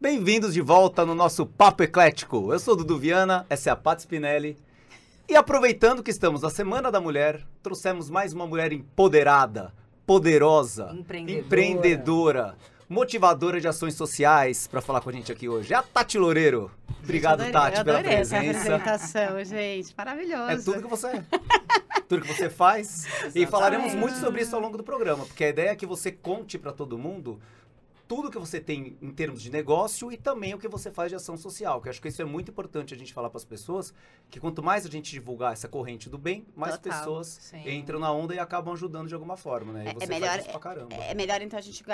Bem-vindos de volta no nosso Papo Eclético. Eu sou o Dudu Viana, essa é a Pat Spinelli. E aproveitando que estamos na Semana da Mulher, trouxemos mais uma mulher empoderada, poderosa, Empreendedora. empreendedora, motivadora de ações sociais para falar com a gente aqui hoje. É a Tati Loureiro. Obrigado, adorei, Tati, pela adorei essa presença. apresentação, gente. Maravilhoso. É tudo que você é. tudo que você faz. E falaremos muito sobre isso ao longo do programa, porque a ideia é que você conte para todo mundo tudo que você tem em termos de negócio e também o que você faz de ação social, que eu acho que isso é muito importante a gente falar para as pessoas, que quanto mais a gente divulgar essa corrente do bem, mais Total, pessoas sim. entram na onda e acabam ajudando de alguma forma, né? E É- é melhor- caramba. É melhor então a gente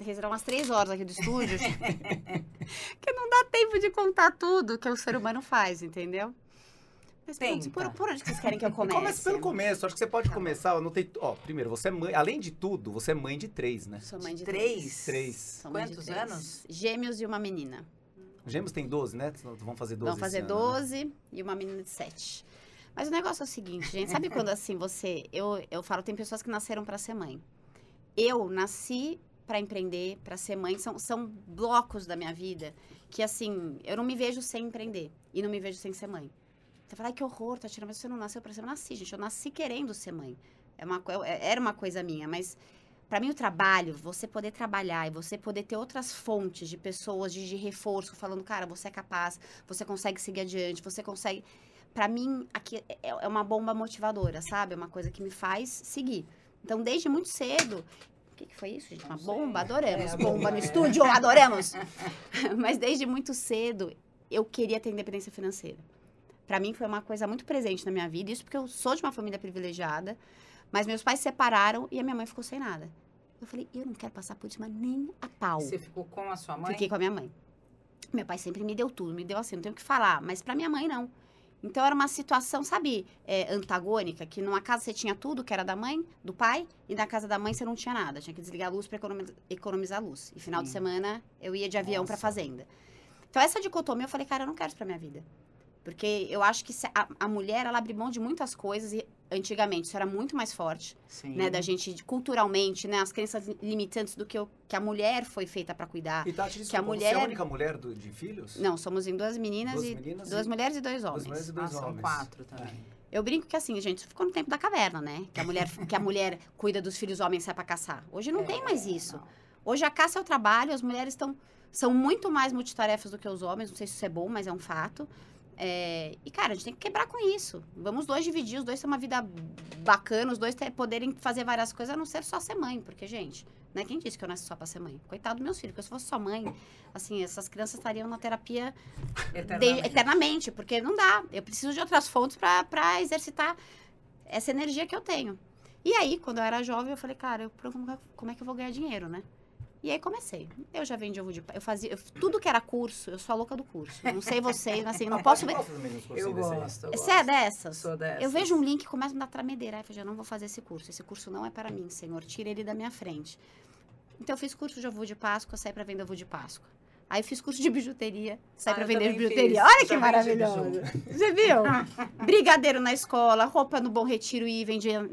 reservar umas três horas aqui do estúdio. que não dá tempo de contar tudo que o ser humano faz, entendeu? Mas putz, Tenta. por, por onde vocês querem que eu comece? Começa pelo começo, acho que você pode Tá começar, eu ó, primeiro, você é mãe, além de tudo, você é mãe de três, né? Sou mãe de Três? Três. De Quantos três. anos? Gêmeos e uma menina. Gêmeos tem 12, né? Vão fazer 12 Vão fazer esse ano, né? 12 e uma menina de 7. Mas o negócio é o seguinte, gente. Sabe quando assim você. Eu, eu falo, tem pessoas que nasceram para ser mãe. Eu nasci para empreender, para ser mãe. São, são blocos da minha vida que, assim, eu não me vejo sem empreender e não me vejo sem ser mãe. Você fala, ai que horror, Tatiana, mas você não nasceu para ser. Eu nasci, gente. Eu nasci querendo ser mãe. É uma, é- era uma coisa minha, mas para mim o trabalho, você poder trabalhar e você poder ter outras fontes de pessoas de, de reforço, falando, cara, você é capaz, você consegue seguir adiante, você consegue. Para mim, aqui é, é uma bomba motivadora, sabe? É uma coisa que me faz seguir. Então, desde muito cedo. O que, que foi isso, gente? Uma bomba? Adoramos. É, bomba. no estúdio, adoramos. Mas desde muito cedo, eu queria ter independência financeira. Para mim, foi uma coisa muito presente na minha vida. Isso porque eu sou de uma família privilegiada. Mas meus pais se separaram e a minha mãe ficou sem nada. Eu falei, eu não quero passar por isso, mas nem a pau. Você ficou com a sua mãe? Fiquei com a minha mãe. Meu pai sempre me deu tudo, me deu assim, não tenho o que falar, mas pra minha mãe não. Então era uma situação, sabe, é, antagônica, que numa casa você tinha tudo, que era da mãe, do pai, e na casa da mãe você não tinha nada. Tinha que desligar a luz economiz- economizar luz. E final de Sim. semana eu ia de avião pra Nossa. fazenda. Então essa dicotomia eu falei, cara, eu não quero isso pra minha vida. Porque eu acho que se a, a mulher, ela abre mão de muitas coisas e antigamente isso era muito mais forte Sim. né, da gente culturalmente, né, as crenças limitantes do que, eu- que a mulher foi feita pra cuidar. E Tati, Que a desculpa, você é mulher- a única mulher do- de filhos? Não, somos em duas meninas Duas e meninas duas e- mulheres e dois Duas homens. mulheres e Ah, dois são homens. quatro também. Eu brinco que assim, gente, isso ficou no tempo da caverna, né? Que a mulher, que a mulher cuida dos filhos homens sai pra caçar. Hoje não É, tem mais isso. não. Hoje a caça é o trabalho, as mulheres estão são muito mais multitarefas do que os homens. Não sei se isso é bom, mas é um fato. É, e, cara, a gente tem que quebrar com isso. Vamos os dois dividir, os dois ter uma vida bacana, os dois ter, poderem fazer várias coisas, a não ser só ser mãe. Porque, gente, né? Quem disse que eu nasci só pra ser mãe? Coitado dos meus filhos, porque se eu fosse só mãe, assim, essas crianças estariam na terapia de- Eternamente. eternamente, porque não dá. Eu preciso de outras fontes para exercitar essa energia que eu tenho. E aí, quando eu era jovem, eu falei, cara, eu, como, como é que eu vou ganhar dinheiro, né? E aí comecei. Eu já vendi ovo de pa- eu fazia eu- tudo que era curso, eu sou a louca do curso. Não sei vocês, mas assim, não posso ver. Eu aí? gosto. Você é dessas? Sou dessas. Eu vejo um link e começa a me dar tremedeira. Aí eu falei, eu não vou fazer esse curso. Esse curso não é para mim, Senhor. Tira ele da minha frente. Então eu fiz curso de ovo de Páscoa, saí para vender ovo de Páscoa. Aí fiz curso de bijuteria, saí Ah, para vender bijuteria. fiz. Olha que maravilhoso. Você viu? Brigadeiro na escola, roupa no Bom Retiro e vendia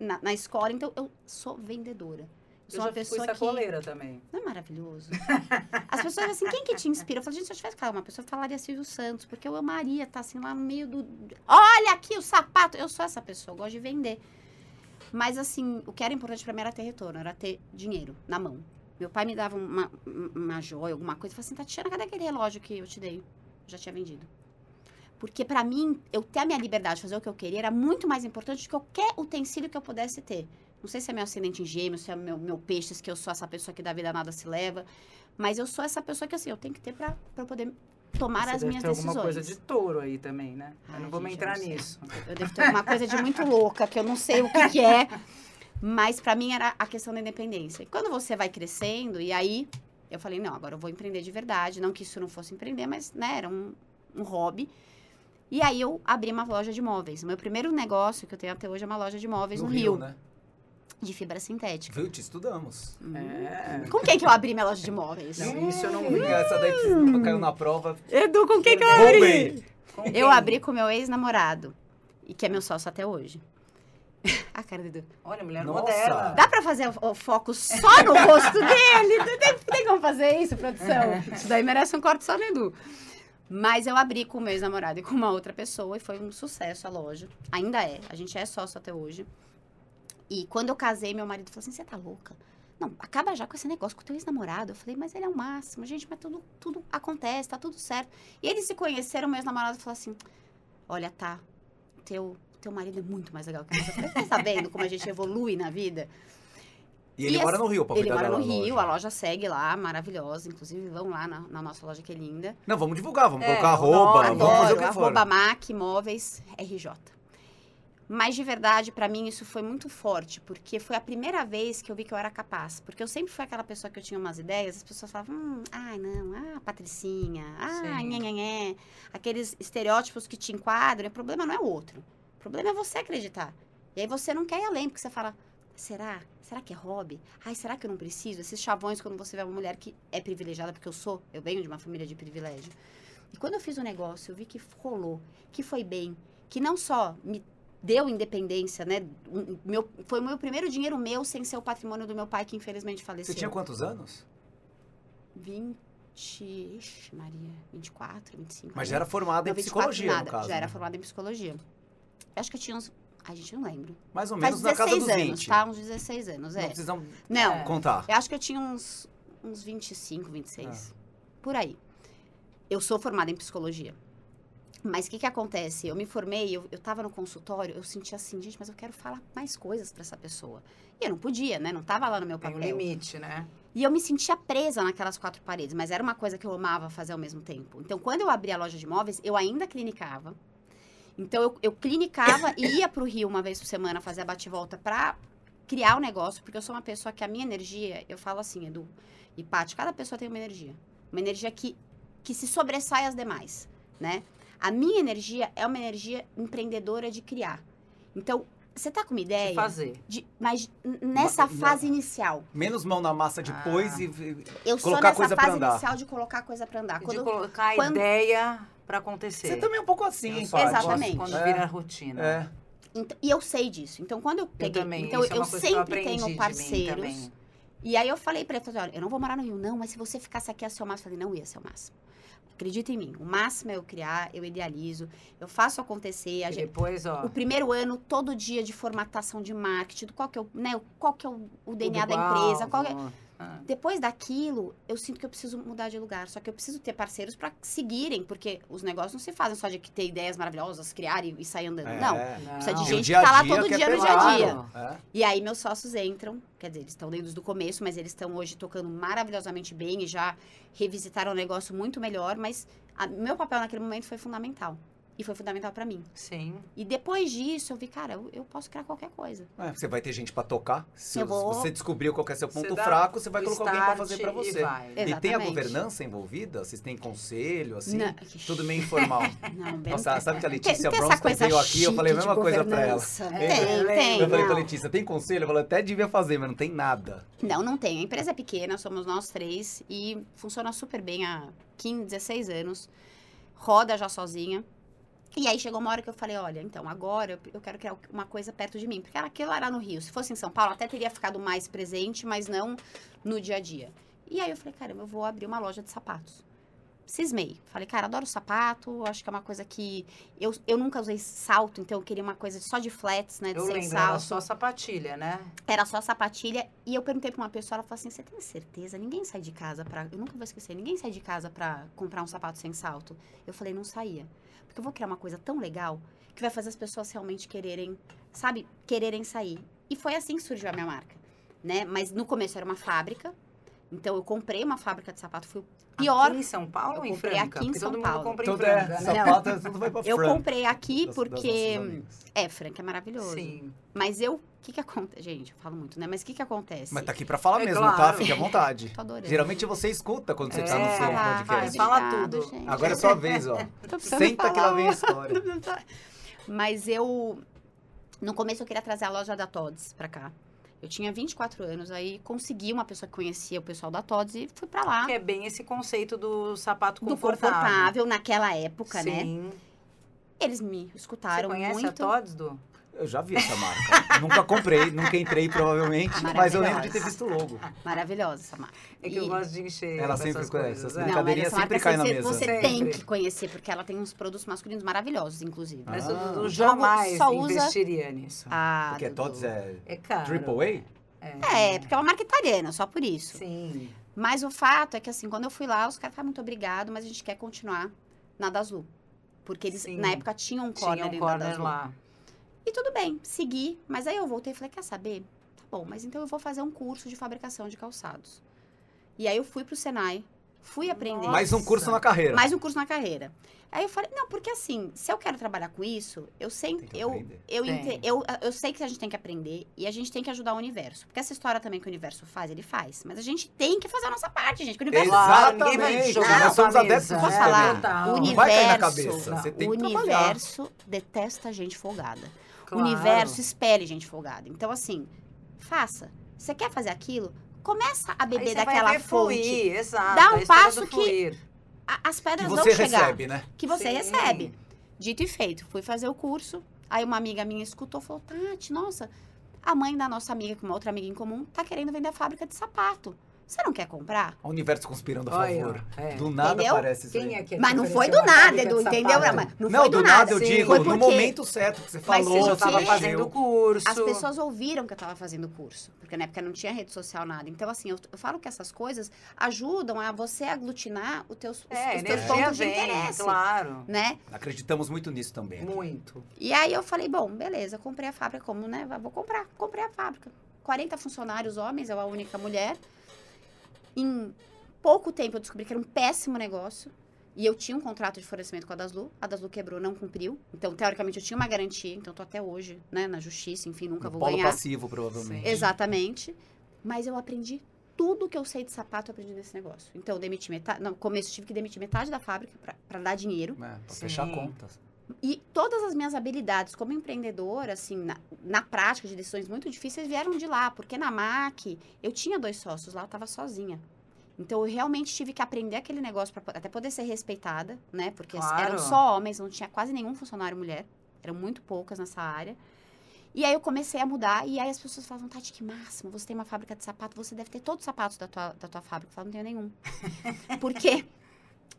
na, na escola. Então eu sou vendedora. Eu Sou já uma fui pessoa que sacoleira também. não é maravilhoso? As pessoas assim, quem que te inspira? Eu falo, gente, se eu tivesse que falar uma pessoa, eu falaria Silvio Santos, porque eu amaria estar assim lá no meio do. Olha aqui o sapato! Eu sou essa pessoa, eu gosto de vender. Mas assim, o que era importante pra mim era ter retorno, era ter dinheiro na mão. Meu pai me dava uma, uma joia, alguma coisa, e falava assim, Tatiana, cadê aquele relógio que eu te dei? Eu já tinha vendido. Porque pra mim, eu ter a minha liberdade de fazer o que eu queria era muito mais importante do que qualquer utensílio que eu pudesse ter. Não sei se é meu ascendente em gêmeos, se é meu, meu peixes, que eu sou essa pessoa que da vida nada se leva. Mas eu sou essa pessoa que, assim, eu tenho que ter pra, pra eu poder tomar Você as deve minhas ter alguma decisões. coisa de touro aí também, né? Eu Ai, não vou me gente, eu entrar nisso. Eu devo ter alguma coisa de muito louca, que eu não sei o que, que é. Mas pra mim era a questão da independência. E quando você vai crescendo, e aí eu falei, não, agora eu vou empreender de verdade. Não que isso não fosse empreender, mas né, era um, um hobby. E aí eu abri uma loja de móveis. O meu primeiro negócio que eu tenho até hoje é uma loja de móveis no, Rio, né? De fibra sintética. Viu? Te estudamos. É. Com quem que eu abri minha loja de móveis? Não, isso eu não Hum, vi. Essa daí precisa- caiu na prova. Edu, com quem que eu. Com Eu abri com meu ex-namorado. E que é meu sócio até hoje. a cara do Edu. Olha, mulher Nossa. moderna. Dá pra fazer o, o foco só no rosto dele? Tem, tem como fazer isso, produção. Isso daí merece um corte só no Edu. Mas eu abri com o meu ex-namorado e com uma outra pessoa e foi um sucesso a loja. Ainda é. A gente é sócio até hoje. E quando eu casei, meu marido falou assim: você tá louca? Não, acaba já com esse negócio com o teu ex-namorado. Eu falei, mas ele é o máximo, gente, mas tudo, tudo acontece, tá tudo certo. E eles se conheceram, meu ex-namorado falou assim: olha, tá, teu, teu marido é muito mais legal que você. Falei, tá sabendo como a gente evolui na vida? E ele E mora assim, no Rio, pra Ele mora no Rio, loja. a loja segue lá, maravilhosa. Inclusive, vão lá na, na nossa loja que é linda. Não, vamos divulgar, vamos É, colocar arroba, nome, vamos fazer o Adoro, que for. arroba MAC Móveis RJ. Mas de verdade, pra mim, isso foi muito forte, porque foi a primeira vez que eu vi que eu era capaz. Porque eu sempre fui aquela pessoa que eu tinha umas ideias, as pessoas falavam, hum, ai não, ah, Patricinha, ah, Sim. nhé, nhé, nhé. Aqueles estereótipos que te enquadram, o problema não é o outro. O problema é você acreditar. E aí você não quer ir além, porque você fala, será? Será que é hobby? Ai, será que eu não preciso? Esses chavões quando você vê uma mulher que é privilegiada, porque eu sou, eu venho de uma família de privilégio. E quando eu fiz o negócio, eu vi que rolou, que foi bem, que não só me deu independência, né? Meu, foi o meu primeiro dinheiro meu sem ser o patrimônio do meu pai, que infelizmente faleceu. Você tinha quantos anos? 20. Ixi, Maria, 24, 25. Mas já era formada em Não, 24 psicologia, nada, no caso. Já era né? formada em psicologia. Eu acho que eu tinha uns. A gente não lembra. Mais ou Faz menos na casa 16 dos anos, 20. tá? Uns 16 anos, Não é. Não, É. contar. eu acho que eu tinha uns, uns 25, 26. Por aí. Eu sou formada em psicologia. Mas o que que acontece? Eu me formei, eu, eu tava no consultório, eu sentia assim, gente, mas eu quero falar mais coisas pra essa pessoa. E eu não podia, né? Não tava lá no meu Tem um papel. limite, né? E eu me sentia presa naquelas quatro paredes, mas era uma coisa que eu amava fazer ao mesmo tempo. Então, quando eu abri a loja de imóveis, eu ainda clinicava. Então, eu, eu clinicava e ia pro Rio uma vez por semana fazer a bate-volta pra criar o negócio, porque eu sou uma pessoa que a minha energia, eu falo assim, Edu e Paty, cada pessoa tem uma energia. Uma energia que, que se sobressai às demais, né? A minha energia é uma energia empreendedora de criar. Então, você tá com uma De ideia? fazer. de- mas nessa Ma- fase inicial. Menos mão na massa depois Ah. e- e. Eu sou Colocar nessa coisa fase andar. inicial de colocar a coisa pra andar. E de Quando, colocar a quando- ideia pra acontecer. Você também é um pouco assim, Eu sou-? Exatamente. Quando É. vira rotina. É. então- e eu sei disso. Então, quando eu peguei. também. então, isso é eu que eu sempre de tenho mim parceiros. E aí eu falei pra ele, falei, olha, eu não vou morar no Rio, não, mas se você ficasse aqui, ia ser o máximo. Eu falei, não ia ser o máximo. Acredita em mim. O máximo é eu criar, eu idealizo, eu faço acontecer. A gente, depois, ó. o primeiro ano, todo dia de formatação de marketing, qual que é o, né, qual que é o, o DNA da empresa, qual que é-. Ah. Depois daquilo, eu sinto que eu preciso mudar de lugar. Só que eu preciso ter parceiros para seguirem, porque os negócios não se fazem só de ter ideias maravilhosas, criar e, e sair andando. É. Não. Não. Precisa de gente que tá lá todo é dia no dia a dia. É. E aí meus sócios entram, quer dizer, eles estão desde o começo, mas eles estão hoje tocando maravilhosamente bem e já revisitaram o negócio muito melhor, mas a- meu papel naquele momento foi fundamental. E foi fundamental para mim. Sim. E depois disso, eu vi, cara, eu, eu posso criar qualquer coisa. É, você vai ter gente pra tocar. Se Eu vou- você descobriu qual é seu ponto Você fraco, você vai colocar alguém pra fazer e você. vai. E tem a governança envolvida? Vocês têm conselho, assim? Não. Tudo meio informal. Não, bem Nossa, sabe que a Tem, Letícia tem coisa veio aqui, eu falei a mesma de coisa pra ela. governança. É, Tem, eu tem. Eu falei pra. Letícia, tem conselho? Eu falei, até devia fazer, mas não tem nada. Não, não tem. A empresa é pequena, somos nós três e funciona super bem há 15, 16 anos. Roda já sozinha. E aí chegou uma hora que eu falei, olha, então agora eu, quero criar uma coisa perto de mim. Porque era aquilo era no Rio. Se fosse em São Paulo, até teria ficado mais presente, mas não no dia a dia. E aí eu falei, caramba, eu vou abrir uma loja de sapatos. Cismei. Falei, cara, adoro sapato, acho que é uma coisa que... Eu, eu nunca usei salto, então eu queria uma coisa só de flats, né? De Eu sem lembro, salto. era só sapatilha, né? Era só sapatilha. E eu perguntei pra uma pessoa, ela falou assim: você tem certeza? Ninguém sai de casa pra. Eu nunca vou esquecer, ninguém sai de casa pra comprar um sapato sem salto. Eu falei, não saía. Porque eu vou criar uma coisa tão legal que vai fazer as pessoas realmente quererem, sabe, quererem sair. E foi assim que surgiu a minha marca, né? Mas no começo era uma fábrica. Então eu comprei uma fábrica de sapato, foi o pior. Aqui em São Paulo Eu ou em Franca? aqui em São Paulo. em Tudo é, né? sapato, tudo vai pra Eu comprei aqui Das- das porque. amigas. É, Franca é maravilhoso. Sim. Mas eu. O que que acontece? Gente, eu falo muito, né? Mas o que que acontece? Mas tá aqui pra falar É mesmo, claro. tá? Fique à vontade. Tô adorando. Geralmente você escuta quando você tá no É, seu falar, podcast. Fala Obrigada, tudo. gente. Agora é sua vez, ó. Senta que falar lá vem a história. Mas eu. No começo eu queria trazer a loja da Todds pra cá. Eu tinha 24 anos, aí consegui uma pessoa que conhecia o pessoal da Todds e fui pra lá. Que é bem esse conceito do sapato Do confortável. confortável naquela época, né? Sim. Eles me Você escutaram conhece muito. a Todds, Du? Eu já vi essa marca. nunca comprei, nunca entrei provavelmente, mas eu lembro de ter visto o logo. Maravilhosa essa marca. É que eu E- gosto de encher. Ela sempre coisas, essas é. Não, mas Brincadeirinha essa sempre cai na você, mesa. você tem Sempre. que conhecer, porque ela tem uns produtos masculinos maravilhosos, inclusive. Mas Ah. eu, eu O jogo jamais só usa- investiria nisso. Ah, Porque Dudu. Tots é É caro. Triple É, porque é uma marca italiana, só por isso. Sim. Mas o fato é que, assim, quando eu fui lá, os caras falaram, muito obrigado, mas a gente quer continuar na Daslu. Porque eles, Sim. na época, tinham um corner, Tinha um corner lá. E tudo bem, segui. Mas aí eu voltei e falei, quer saber? Tá bom, mas então eu vou fazer um curso de fabricação de calçados. E aí eu fui pro Senai, fui aprender. Nossa. Mais um curso na carreira. Mais um curso na carreira. Aí eu falei, não, porque assim, se eu quero trabalhar com isso, eu sei, eu, eu, eu, eu sei que a gente tem que aprender e a gente tem que ajudar o universo. Porque essa história também que o universo faz, ele faz. Mas a gente tem que fazer a nossa parte, gente. Que o universo ninguém vai Exatamente. jogar Nós somos adeptos disso É, falar? total. O Não vai cair na universo- cabeça. Você o tem que trabalhar. universo detesta gente folgada. Claro. O universo espelha gente folgada. Então, assim, faça. Você quer fazer aquilo? Começa a beber daquela fonte. Fluir, exato. Dá um passo que-. A- As pedras Que vão você chegar. recebe, né? Que você Sim. recebe. Dito e feito. Fui fazer o curso. Aí uma amiga minha escutou e falou: Tati, nossa, a mãe da nossa amiga, com uma outra amiga em comum, tá querendo vender a fábrica de sapato. Você não quer comprar? O universo conspirando a Olha, favor. é. Do nada Entendeu? aparece isso Quem é que Mas te não foi do nada, Edu, de entendeu? Mas não, Não, foi do, nada, eu digo, no momento certo que você Mas falou. você já Eu tava Sim. fazendo curso. As pessoas ouviram que eu tava fazendo curso, porque na época não tinha rede social nada. Então, assim, eu, eu falo que essas coisas ajudam a você aglutinar os teus, os, É, os teus energia pontos de vem, interesse, claro. né? Acreditamos muito nisso também. Muito. E aí eu falei, bom, beleza, comprei a fábrica, como, né? Vou comprar. Comprei a fábrica. 40 funcionários homens, eu a única mulher. Em pouco tempo eu descobri que era um péssimo negócio. E eu tinha um contrato de fornecimento com a Daslu. A Daslu quebrou, não cumpriu. Então, teoricamente, eu tinha uma garantia. Então, tô até hoje, né, na justiça, enfim, nunca No vou polo ganhar. passivo, provavelmente. Exatamente. Mas eu aprendi tudo que eu sei de sapato, eu aprendi nesse negócio. Então, eu demiti metade. No começo, eu tive que demitir metade da fábrica para dar dinheiro. É, pra Sim. fechar contas. E todas as minhas habilidades como empreendedora, assim, na, na prática de decisões muito difíceis, vieram de lá. Porque na MAC, eu tinha dois sócios lá, eu tava sozinha. Então, eu realmente tive que aprender aquele negócio para até poder ser respeitada, né? Porque Claro. eram só homens, não tinha quase nenhum funcionário mulher. Eram muito poucas nessa área. E aí eu comecei a mudar, e aí as pessoas falavam, Tati, que máximo, você tem uma fábrica de sapato, você deve ter todos os sapatos da tua, da tua fábrica. Eu falava, não tenho nenhum. Por quê?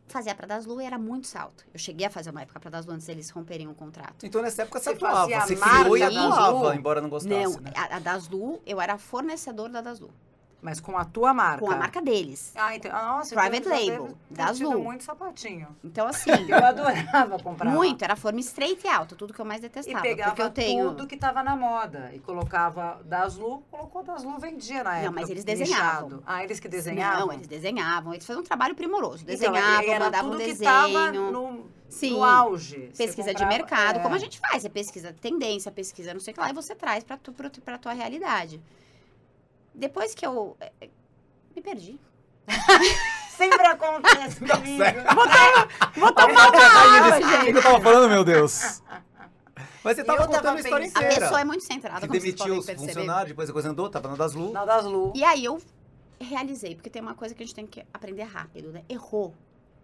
Fazia pra Daslu e era muito salto. Eu cheguei a fazer uma época pra Daslu antes deles romperem o contrato. Então, nessa época, você, atuava. Você a criou e atuava, embora não gostasse, Não, né? a, a Daslu, eu era fornecedor da Daslu. Mas com a tua marca. Com a marca deles. Ah, então. ah, Nossa, Private então eu já label, da Azul. muito sapatinho. Então, assim, Eu adorava comprar. muito. Era forma estreita e alta, tudo que eu mais E detestava. pegava porque eu tenho. tudo que tava na moda. E colocava das Lu, colocou das Lu, vendia na época. Não, mas eles desenhavam. nichado. Ah, eles que desenhavam? Não, eles desenhavam. Eles faziam um trabalho primoroso. Então, Desenhavam, era mandavam tudo desenho. que tava no, Sim. no auge. Pesquisa de comprava- mercado, é. como a gente faz. Você pesquisa tendência, pesquisa não sei o que lá, e você traz pra, tu, pra, pra tua realidade. Depois que eu. eh, eh, Me perdi. Sempre acontece Tá comigo. certo. Vou tomar Ai, uma água, desse- O que gente. eu tava falando, meu Deus? Mas você tava eu tava contando a história pensando- A inteira. pessoa é muito centrada, Que como demitiu os funcionários, depois a coisa andou, tava na das Lu. Na das Lu. E aí eu realizei, porque tem uma coisa que a gente tem que aprender rápido, né? Errou.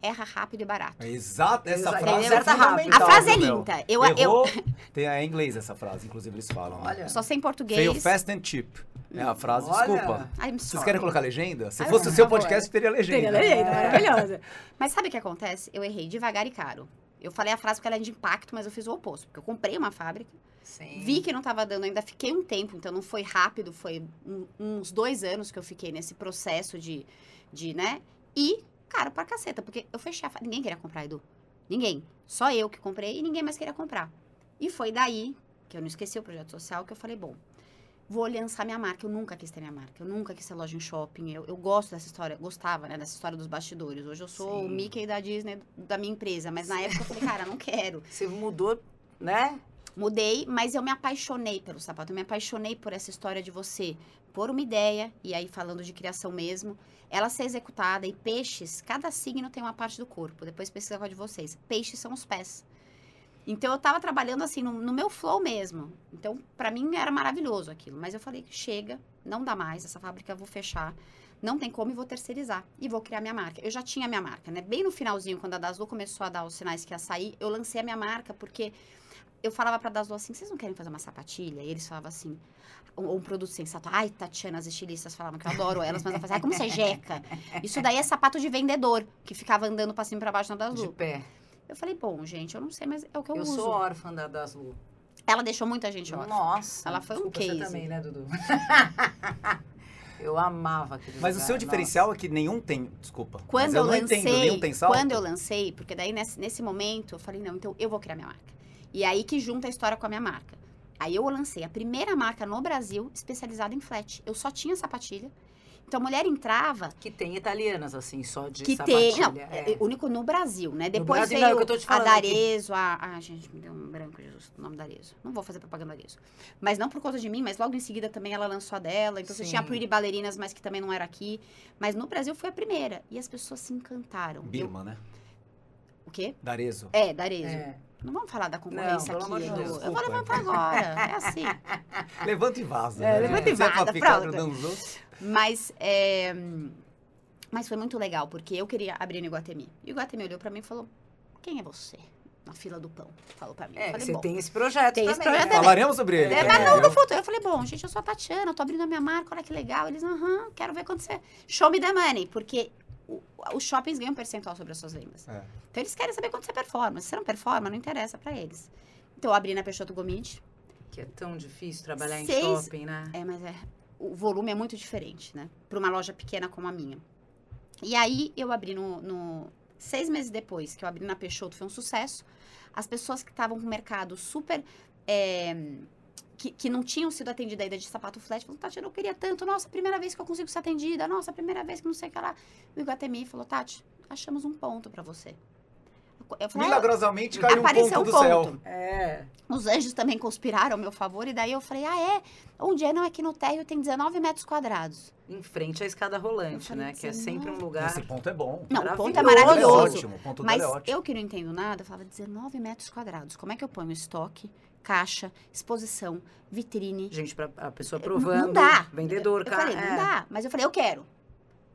Erra rápido e barato. Exato, essa Exato. frase é Acerta rápido. fundamental, A frase é linda. Eu, eu, Errou, tem a em inglês essa frase, inclusive eles falam. né? Olha. eu só sei em português. Fail fast and cheap. É a frase, Olha. desculpa. I'm Vocês querem colocar legenda? Se fosse o seu podcast, teria legenda. Teria legenda, É. maravilhosa. Mas sabe o que acontece? Eu errei devagar e caro. Eu falei a frase porque ela é de impacto, mas eu fiz o oposto. Porque eu comprei uma fábrica, Sim. vi que não estava dando, ainda fiquei um tempo, então não foi rápido, foi um- uns dois anos que eu fiquei nesse processo de, de né? E, caro pra caceta, porque eu fechei a. Ninguém queria comprar, Edu. Ninguém. Só eu que comprei e ninguém mais queria comprar. E foi daí, que eu não esqueci o projeto social, que eu falei, bom, vou lançar minha marca. Eu nunca quis ter minha marca. Eu nunca quis ter loja em shopping. Eu, eu gosto dessa história, gostava, né, dessa história dos bastidores. Hoje eu sou o Sim. Mickey da Disney da minha empresa, mas na época eu falei, cara, não quero. Você mudou, né? Mudei, mas eu me apaixonei pelo sapato. Eu me apaixonei por essa história de você pôr uma ideia, e aí falando de criação mesmo, ela ser executada. E peixes, cada signo tem uma parte do corpo. Depois pesquisa com a de vocês. Peixes são os pés. Então eu tava trabalhando assim no, no meu flow mesmo. Então, pra mim era maravilhoso aquilo. Mas eu falei, chega, não dá mais, essa fábrica eu vou fechar. Não tem como e vou terceirizar. E vou criar minha marca. Eu já tinha minha marca, né? Bem no finalzinho, quando a Daslu começou a dar os sinais que ia sair, eu lancei a minha marca, porque eu falava pra Daslu assim, vocês não querem fazer uma sapatilha? E eles falavam assim, ou um produto sensato. Ai, Tatiana, as estilistas falavam que eu adoro elas, mas eu falava assim, ai, como você é jeca? Isso daí é sapato de vendedor, que ficava andando pra cima e pra baixo na De Daslu. pé. Eu falei, bom, gente, eu não sei, mas é o que eu, Eu uso. sou órfã da Daslu. Ela deixou muita gente órfã. Nossa. Ela foi um case. Você também, né, Dudu? eu amava aquele Mas o lugar, seu nossa. diferencial é que nenhum tem. Desculpa. Quando mas eu, eu, não lancei, entendo, nenhum tem salto. quando eu lancei, porque daí nesse, nesse momento eu falei, não, então eu vou criar minha marca. E aí que junta a história com a minha marca. Aí eu lancei a primeira marca no Brasil especializada em flat. Eu só tinha sapatilha. Então a mulher entrava Que tem italianas, assim, só de que sapatilha. tem, não, é. é único no Brasil, né? Depois Brasil, veio não, é o que eu tô te a aqui. Darezo, a, a gente me deu um branco, Jesus, o nome da Darezo. Não vou fazer propaganda da Darezo. Mas não por conta de mim, mas logo em seguida também ela lançou a dela. Então você Sim. tinha a Pretty Ballerinas, mas que também não era aqui. Mas no Brasil foi a primeira e as pessoas se encantaram. Eu- Birma, né? o quê? Darezo. É, Darezo. É. Não vamos falar da concorrência Não, aqui. Eu vou levantar agora. É assim. Levanta e vaza. É, né? levanta e é vaza, pronto. Mas, é, mas foi muito legal, porque eu queria abrir no Iguatemi. E o Iguatemi olhou pra mim e falou, quem é você? Na fila do pão. Falou pra mim. É, falei, você bom. tem esse projeto Tem esse também, projeto né? também. Falaremos sobre ele. É, tá? mas não Eu- no futuro. Eu falei, bom, gente, eu sou a Tatiana, eu tô abrindo a minha marca, olha que legal. Eles, aham, quero ver quando você... Show me the money, porque o- os shoppings ganham um percentual sobre as suas vendas. É. Então eles querem saber quando você performa. Se você não performa, não interessa pra eles. Então eu abri na Peixoto Gomide. Que é tão difícil trabalhar em Seis- shopping, né? É, mas é, o volume é muito diferente, né? Pra uma loja pequena como a minha. E aí eu abri no, no- Seis meses depois que eu abri na Peixoto, foi um sucesso. As pessoas que estavam com o mercado super. é, que, que não tinham sido atendidas ainda de sapato flat, falaram, Tati, eu não queria tanto. Nossa, primeira vez que eu consigo ser atendida. Nossa, primeira vez que não sei o que lá. O Iguatemi falou, Tati, achamos um ponto pra você. Eu falei, "Ah, Milagrosamente caiu um ponto um do céu. ponto. É. Os anjos também conspiraram a meu favor, e daí eu falei, ah, é? Onde é? Não, aqui no térreo tem 19 metros quadrados. Em frente à escada rolante, falei, né? Que é sempre um 19. lugar. Esse ponto é bom. Não, o ponto é Maravilhoso. É ótimo, o ponto Mas dele é ótimo. eu que não entendo nada, eu falava 19 metros quadrados. Como é que eu ponho estoque, caixa, exposição, vitrine? Gente, pra, a pessoa Não provando. dá. Vendedor, Eu cara. falei, não é. dá. Mas eu falei, eu quero.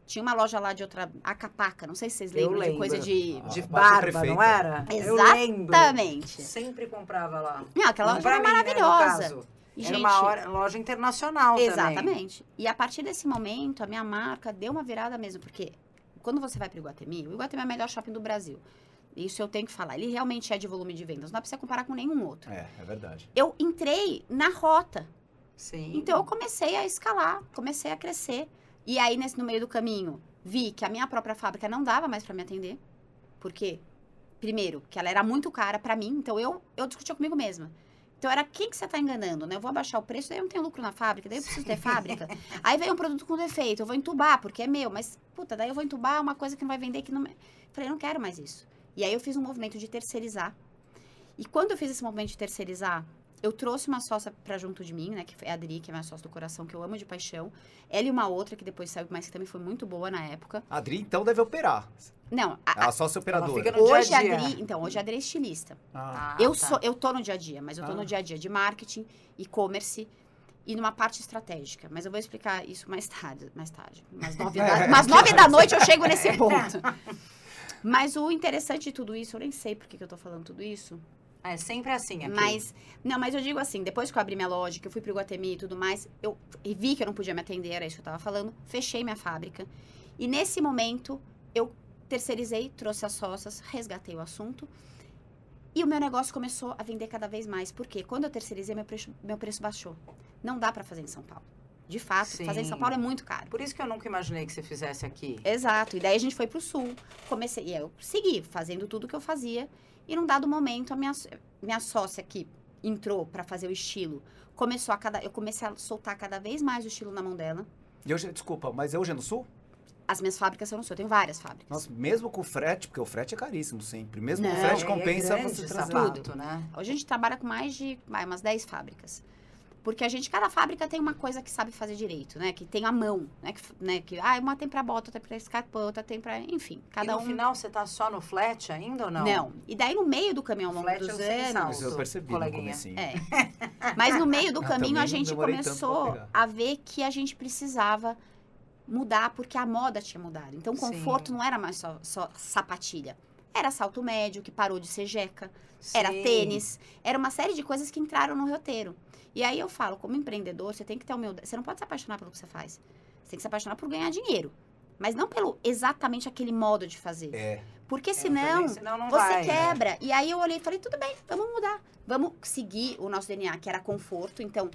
Tinha uma loja lá de outra, Acapaca, não sei se vocês Eu lembram, de lembro. coisa de... Ah, De Bate barba, não era? Eu lembro. Exatamente. Sempre comprava lá. Não, aquela loja era mim, né, maravilhosa. caso. E, Era uma hora- loja internacional também. Exatamente. E a partir desse momento, a minha marca deu uma virada mesmo, porque quando você vai para o Iguatemi, o Iguatemi é o melhor shopping do Brasil. Isso eu tenho que falar. Ele realmente é de volume de vendas. Não dá pra você comparar com nenhum outro. É, é verdade. Eu entrei na rota. Sim. Então eu comecei a escalar, comecei a crescer. E aí, nesse, no meio do caminho, vi que a minha própria fábrica não dava mais para me atender. Porque, primeiro, que ela era muito cara para mim, então eu, eu discutia comigo mesma. Então era quem que você tá enganando, né? Eu vou abaixar o preço, daí eu não tenho lucro na fábrica, daí eu preciso ter fábrica. Aí veio um produto com defeito, eu vou entubar, porque é meu, mas puta, daí eu vou entubar uma coisa que não vai vender que não. Falei, eu não quero mais isso. E aí eu fiz um movimento de terceirizar. E quando eu fiz esse movimento de terceirizar, eu trouxe uma sócia pra junto de mim, né? Que é a Adri, que é minha sócia do coração, que eu amo de paixão. Ela e uma outra, que depois saiu, mas que também foi muito boa na época. A Adri, então, deve operar. Não, a- a sócia operadora. fica no- hoje dia a a dia. Adri, então, hoje a Adri é estilista. Ah, Ah, eu tá. sou, eu tô no dia a dia, mas eu tô Ah. no dia a dia de marketing, e-commerce e numa parte estratégica. Mas eu vou explicar isso mais tarde, mais tarde. Umas nove, da, umas nove da noite eu chego nesse ponto. Mas o interessante de tudo isso, eu nem sei por que, que eu tô falando tudo isso. É sempre assim aqui. Mas, não, mas eu digo assim, depois que eu abri minha loja, que eu fui pro Guatemi e tudo mais, eu vi que eu não podia me atender, era isso que eu tava falando, fechei minha fábrica. E nesse momento, eu terceirizei, trouxe as sócias, resgatei o assunto. E o meu negócio começou a vender cada vez mais. Por quê? Quando eu terceirizei, meu preço, meu preço baixou. Não dá pra fazer em São Paulo. De fato, fazer em São Sim. Paulo é muito caro. Por isso que eu nunca imaginei que você fizesse aqui. Exato. E daí a gente foi pro sul. Comecei, e eu segui fazendo tudo que eu fazia. E num dado momento, a minha, minha sócia que entrou pra fazer o estilo, começou a cada. Eu comecei a soltar cada vez mais o estilo na mão dela. E hoje, desculpa, mas é hoje é no sul? As minhas fábricas eu não sou, eu tenho várias fábricas. Nossa, mesmo com o frete, porque o frete é caríssimo sempre. Mesmo com Não, o frete É, compensa é grande você trazer. sapato, né? Hoje a gente trabalha com mais de vai, umas 10 fábricas. Porque a gente, cada fábrica tem uma coisa que sabe fazer direito, né? Que tem a mão, né? Que, né? que ah, uma tem pra bota, outra pra escarpão, outra tem pra. Enfim, cada e no um. final você tá só no flat ainda ou não? Não. E daí no meio do caminho ao longo Flat dos é o sem anos. Mas eu percebi coleguinha. no. É. Mas no meio do Eu caminho a gente começou a ver que a gente precisava mudar porque a moda tinha mudado. Então o Sim. conforto não era mais só, só sapatilha. Era salto médio, que parou de ser jeca. Era Sim. tênis. Era uma série de coisas que entraram no roteiro. E aí eu falo, como empreendedor, você tem que ter humildade. Você não pode se apaixonar pelo que você faz. Você tem que se apaixonar por ganhar dinheiro. Mas não pelo exatamente aquele modo de fazer. É. Porque É, senão, não você vai, né? quebra. E aí eu olhei e falei, tudo bem, vamos mudar. Vamos seguir o nosso DNA, que era conforto. Então,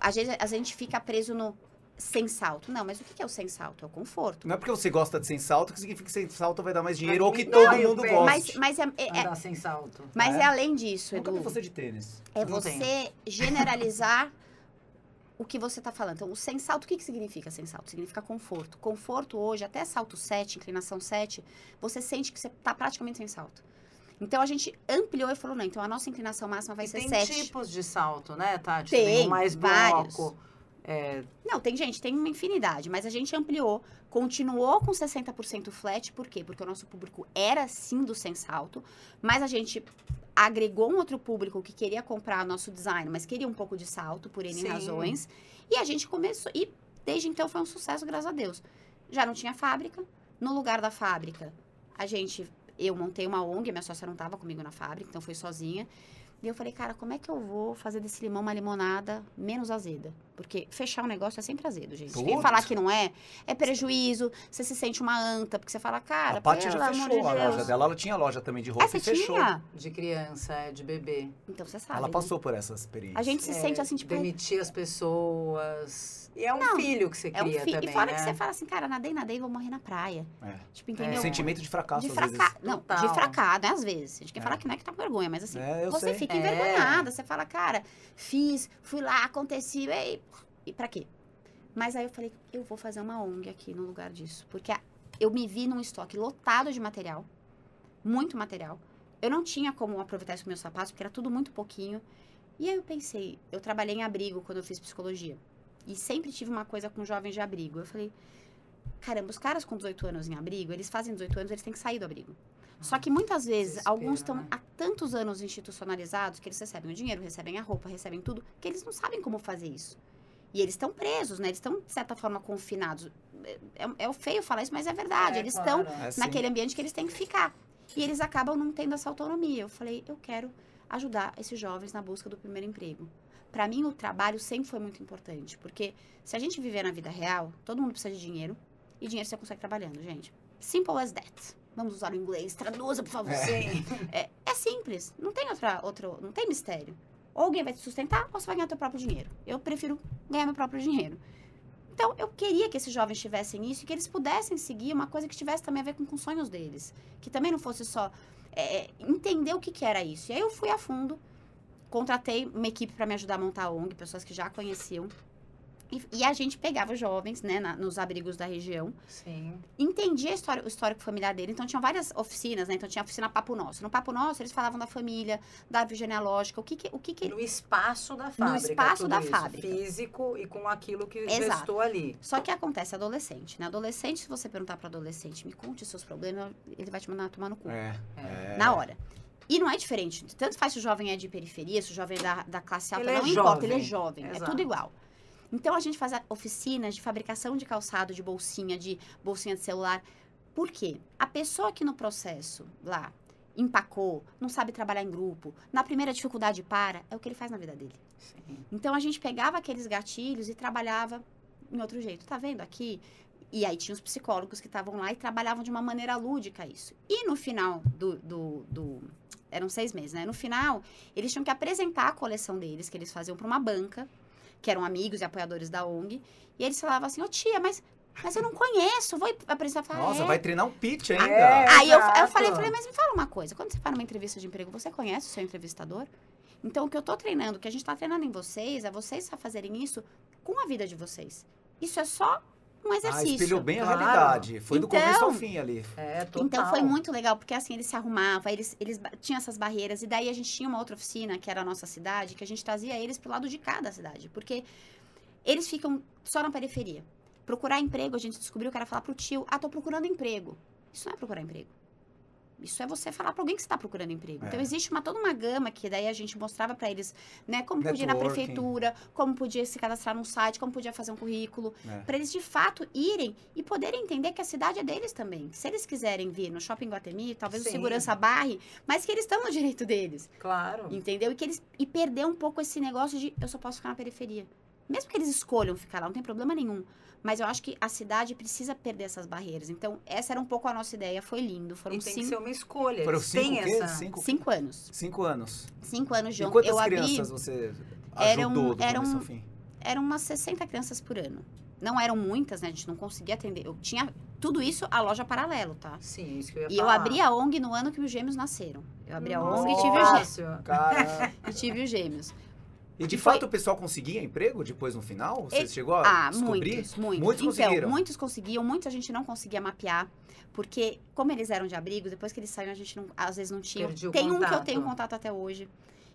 às vezes a gente fica preso no sem salto. Não, mas o que é o sem salto? É o conforto. Não é porque você gosta de sem salto que significa que sem salto vai dar mais dinheiro ou que não, todo mundo goste. Mas, mas, é, é- é- Andar sem salto. mas É? é além disso, Nunca Edu. vi você de tênis. É Não você generalizar o que você está falando. Então, o sem salto, o que, que significa sem salto? Significa conforto. Conforto hoje, até salto 7, inclinação 7, você sente que você está praticamente sem salto. Então, a gente ampliou e falou, não, então a nossa inclinação máxima vai E ser tem 7. tipos de salto, né, Tati? Tem, o mais vários. É, Não, tem gente, tem uma infinidade, mas a gente ampliou, continuou com 60% flat, por quê? Porque o nosso público era sim do sem salto, mas a gente agregou um outro público que queria comprar nosso design, mas queria um pouco de salto, por N Sim. razões, e a gente começou, e desde então foi um sucesso, graças a Deus. Já não tinha fábrica, no lugar da fábrica, a gente, eu montei uma ONG, minha sócia não estava comigo na fábrica, então foi sozinha, e eu falei, cara, como é que eu vou fazer desse limão uma limonada menos azeda? Porque fechar um negócio é sempre azedo, gente. Quem Putz. falar que não é, é prejuízo, você se sente uma anta, porque você fala, cara, a Paty já fechou de a loja dela. Ela tinha loja também de roupa Ah, você e fechou. tinha? de criança, é, de bebê. Então você sabe. Ela né? passou por essas experiências. A gente se É, sente assim, tipo, Demitir as pessoas. E é um Não, filho que você é um cria filho. também, E fora né? que você fala assim, cara, nadei, nadei, vou morrer na praia. É. Tipo, É entendeu? um sentimento de fracasso, De às vezes. fracasso. Não, de Total. fracasso, né? Às vezes. A gente quer É. falar que não é que tá com vergonha, mas assim, É, eu você sei. fica É. envergonhada. Você fala, cara, fiz, fui lá, aconteceu, e, e pra quê? Mas aí eu falei, eu vou fazer uma ONG aqui no lugar disso. Porque a- eu me vi num estoque lotado de material, muito material. Eu não tinha como aproveitar isso com meus sapatos, porque era tudo muito pouquinho. E aí eu pensei, eu trabalhei em abrigo quando eu fiz psicologia. E sempre tive uma coisa com jovens de abrigo. Eu falei, caramba, os caras com 18 anos em abrigo, eles fazem 18 anos, eles têm que sair do abrigo. Só que muitas vezes, alguns estão né? há tantos anos institucionalizados que eles recebem o dinheiro, recebem a roupa, recebem tudo, que eles não sabem como fazer isso. E eles estão presos, né? Eles estão, de certa forma, confinados. É, é feio falar isso, mas é verdade. É, eles claro. estão É, sim. naquele ambiente que eles têm que ficar. E eles acabam não tendo essa autonomia. Eu falei, eu quero ajudar esses jovens na busca do primeiro emprego. Para mim, o trabalho sempre foi muito importante, porque se a gente viver na vida real, todo mundo precisa de dinheiro, e dinheiro você consegue trabalhando, gente. Simple as that. Vamos usar o inglês, traduza, por favor. Sim. É, é simples, não tem outra, outro, não tem mistério. Ou alguém vai te sustentar, ou você vai ganhar teu próprio dinheiro. Eu prefiro ganhar meu próprio dinheiro. Então, eu queria que esses jovens tivessem isso e que eles pudessem seguir uma coisa que tivesse também a ver com, com os sonhos deles. Que também não fosse só é, entender o que, que era isso. E aí eu fui a fundo, contratei uma equipe para me ajudar a montar a ONG, pessoas que já conheciam. E, e a gente pegava os jovens, né, na- nos abrigos da região, Sim. entendia a história, o histórico familiar dele. Então, tinham várias oficinas, né? Então, tinha a oficina Papo Nosso. No Papo Nosso, eles falavam da família, da árvore genealógica, o que que... O que, que... No espaço da fábrica. espaço tudo da isso, fábrica. Físico e com aquilo que Exato. gestou ali. Só que acontece adolescente, né? Adolescente, se você perguntar para adolescente, me conte os seus problemas, ele vai te mandar tomar no cu. É, É. é. Na hora. E não é diferente. Tanto faz se o jovem é de periferia, se o jovem é da, da classe alta, Ele é não importa, jovem. ele é jovem. É Exato. tudo igual. Então a gente faz oficinas de fabricação de calçado, de bolsinha, de bolsinha de celular. Por quê? A pessoa que no processo lá empacou, não sabe trabalhar em grupo, na primeira dificuldade para, é o que ele faz na vida dele. Sim. Então a gente pegava aqueles gatilhos e trabalhava em outro jeito. Tá vendo aqui? E aí tinha os psicólogos que estavam lá e trabalhavam de uma maneira lúdica isso. E no final do, do, do- Eram seis meses, né? No final, eles tinham que apresentar a coleção deles, que eles faziam para uma banca, que eram amigos e apoiadores da ONG. E eles falavam assim, ô tia, mas, mas eu não conheço, vou apresentar. Falei, Nossa, "É?" vai treinar um pitch ainda. É. Aí eu, eu falei, eu falei, mas me fala uma coisa. Quando você vai numa entrevista de emprego, você conhece o seu entrevistador? Então, o que eu tô treinando, o que a gente tá treinando em vocês, é vocês a fazerem isso com a vida de vocês. Isso é só um Ah, exercício. espelhou bem a Claro. realidade. Foi do Então- começo ao fim ali. É, total. Então foi muito legal, porque assim, eles se arrumavam, eles, eles tinham essas barreiras, e daí a gente tinha uma outra oficina, que era a nossa cidade, que a gente trazia eles pro lado de cada cidade, porque eles ficam só na periferia. Procurar emprego, a gente descobriu que era falar pro tio, ah, tô procurando emprego. Isso não é procurar emprego. Isso é você falar para alguém que está procurando emprego. É. Então existe uma toda uma gama que daí a gente mostrava para eles, né, como podia ir na Networking. prefeitura, como podia se cadastrar num site, como podia fazer um currículo, É. para eles de fato irem e poderem entender que a cidade é deles também. Se eles quiserem vir no Shopping Guatemi, talvez o Sim. segurança barre, mas que eles estão no direito deles. Claro. Entendeu? E que eles e perder um pouco esse negócio de eu só posso ficar na periferia. Mesmo que eles escolham ficar lá, não tem problema nenhum. Mas eu acho que a cidade precisa perder essas barreiras. Então, essa era um pouco a nossa ideia. Foi lindo. Foram E tem que cinco, ser uma escolha. Foram cinco, quê? essa... Cinco, cinco anos. cinco anos. Cinco anos de E ONG. quantas Eu abri. crianças você Eram- ajudou do eram- começo ao fim? Eram umas 60 crianças por ano. Não eram muitas, né? A gente não conseguia atender. Eu tinha tudo isso a loja paralelo, tá? Sim, isso que eu ia E eu falar. abri a ONG no ano que os gêmeos nasceram. Eu abri a ONG e tive, os Nossa. gê- Cara... e tive os gêmeos. E de E foi- fato o pessoal conseguia emprego depois no final? Você E- chegou a Ah, descobrir? muitos, muitos. Muitos então, conseguiram. muitos conseguiam, muita gente não conseguia mapear, porque como eles eram de abrigo, depois que eles saíram, a gente não- às vezes não tinha. Perdi o Tem um que eu tenho contato até hoje.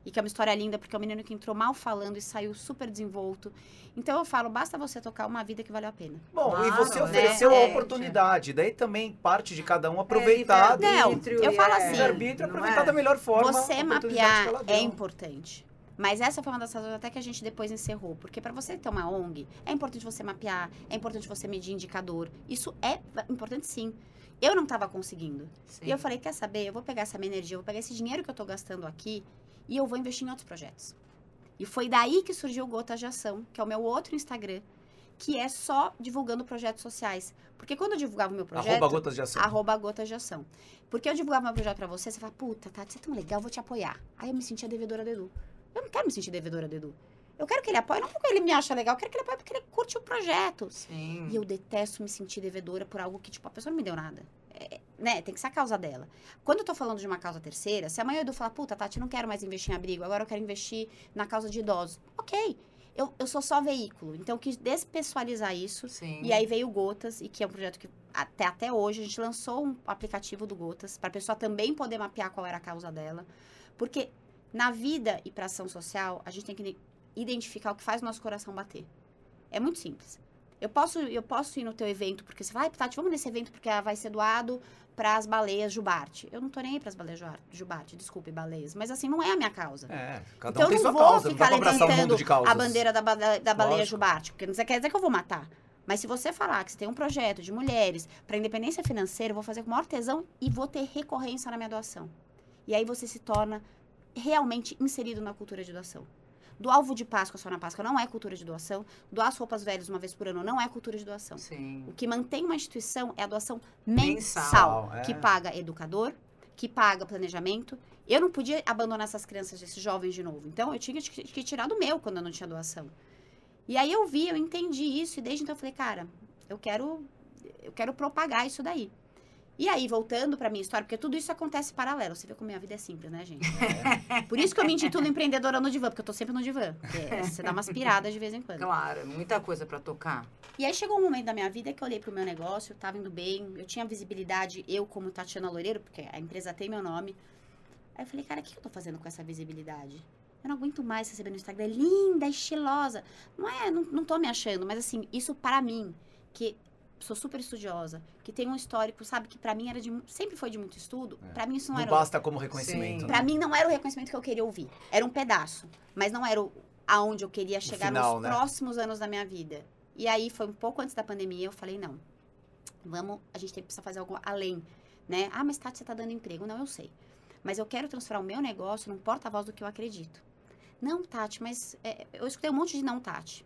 E que é uma história linda, porque é um menino que entrou mal falando e saiu super desenvolto. Então eu falo, basta você tocar uma vida que valeu a pena. Bom, e Claro, você né? ofereceu a É, oportunidade. Daí também parte de cada um aproveitar. É, Não, eu e falo é- assim, livre-arbítrio não aproveitar é? da melhor forma. você mapear é importante. Mas essa foi uma das razões até que a gente depois encerrou. Porque para você ter uma ONG, é importante você mapear, é importante você medir indicador. Isso é importante sim. Eu não estava conseguindo. Sim. E eu falei, quer saber? Eu vou pegar essa minha energia, eu vou pegar esse dinheiro que eu tô gastando aqui e eu vou investir em outros projetos. E foi daí que surgiu o Gotas de Ação, que é o meu outro Instagram, que é só divulgando projetos sociais. Porque quando eu divulgava o meu projeto... Arroba gotas de ação. Arroba Gotas de Ação. Porque eu divulgava meu projeto pra você, você fala, puta, Tati, você é tão legal, eu vou te apoiar. Aí eu me sentia devedora do Edu. Eu não quero me sentir devedora do Edu. Eu quero que ele apoie, não porque ele me acha legal, eu quero que ele apoie porque ele curte o projeto. Sim. E eu detesto me sentir devedora por algo que, tipo, a pessoa não me deu nada. É, né, tem que ser a causa dela. Quando eu tô falando de uma causa terceira, se amanhã o Edu falar, puta, Tati, não quero mais investir em abrigo, agora eu quero investir na causa de idosos. Ok, eu, eu sou só veículo. Então eu quis despessoalizar isso. Sim. E aí veio o Gotas, e que é um projeto que até, até hoje a gente lançou um aplicativo do Gotas, para a pessoa também poder mapear qual era a causa dela. Porque na vida e para ação social, a gente tem que identificar o que faz o nosso coração bater. É muito simples. Eu posso, eu posso ir no teu evento, porque você vai, ah, Tati, vamos nesse evento porque vai ser doado para as baleias Jubarte. Eu não tô nem aí para as baleias Jubarte, desculpe, baleias. Mas assim, não é a minha causa. É, cada Então um tem eu sua não vou causa. Ficar levantando a bandeira da, da baleia Lógico. Jubarte, porque não quer dizer que eu vou matar. Mas se você falar que você tem um projeto de mulheres para independência financeira, eu vou fazer com o maior tesão e vou ter recorrência na minha doação. E aí você se torna realmente inserido na cultura de doação. Do alvo de Páscoa só na Páscoa não é cultura de doação. Doar as roupas velhas uma vez por ano não é cultura de doação. Sim. O que mantém uma instituição é a doação Mensal, mensal, é. que paga educador, que paga planejamento. Eu não podia abandonar essas crianças, esses jovens de novo. Então, eu tinha que tirar do meu quando eu não tinha doação. E aí eu vi, eu entendi isso e desde então eu falei, cara, eu quero eu quero propagar isso daí. E aí, voltando pra minha história, porque tudo isso acontece paralelo. Você vê como minha vida é simples, né, gente? É. Por isso que eu me intitulo empreendedora no divã, porque eu tô sempre no divã. Porque você dá umas piradas de vez em quando. Claro, muita coisa pra tocar. E aí chegou um momento da minha vida que eu olhei pro meu negócio, tava indo bem, eu tinha visibilidade, eu como Tatiana Loureiro, porque a empresa tem meu nome. Aí eu falei, cara, o que eu tô fazendo com essa visibilidade? Eu não aguento mais receber no Instagram, linda, estilosa. Não é, não, não tô me achando, mas assim, isso para mim, que sou super estudiosa, que tem um histórico, sabe, que pra mim era de, sempre foi de muito estudo, É. pra mim isso não, Não era basta como reconhecimento. Né? Pra mim não era o reconhecimento que eu queria ouvir. Era um pedaço. Mas não era o, aonde eu queria chegar final, nos né? próximos anos da minha vida. E aí foi um pouco antes da pandemia, eu falei, não. Vamos, a gente tem, precisa fazer algo além, né? Ah, mas Tati, você tá dando emprego. Não, eu sei. Mas eu quero transformar o meu negócio num porta-voz do que eu acredito. Não, Tati, mas é, eu escutei um monte de não, Tati.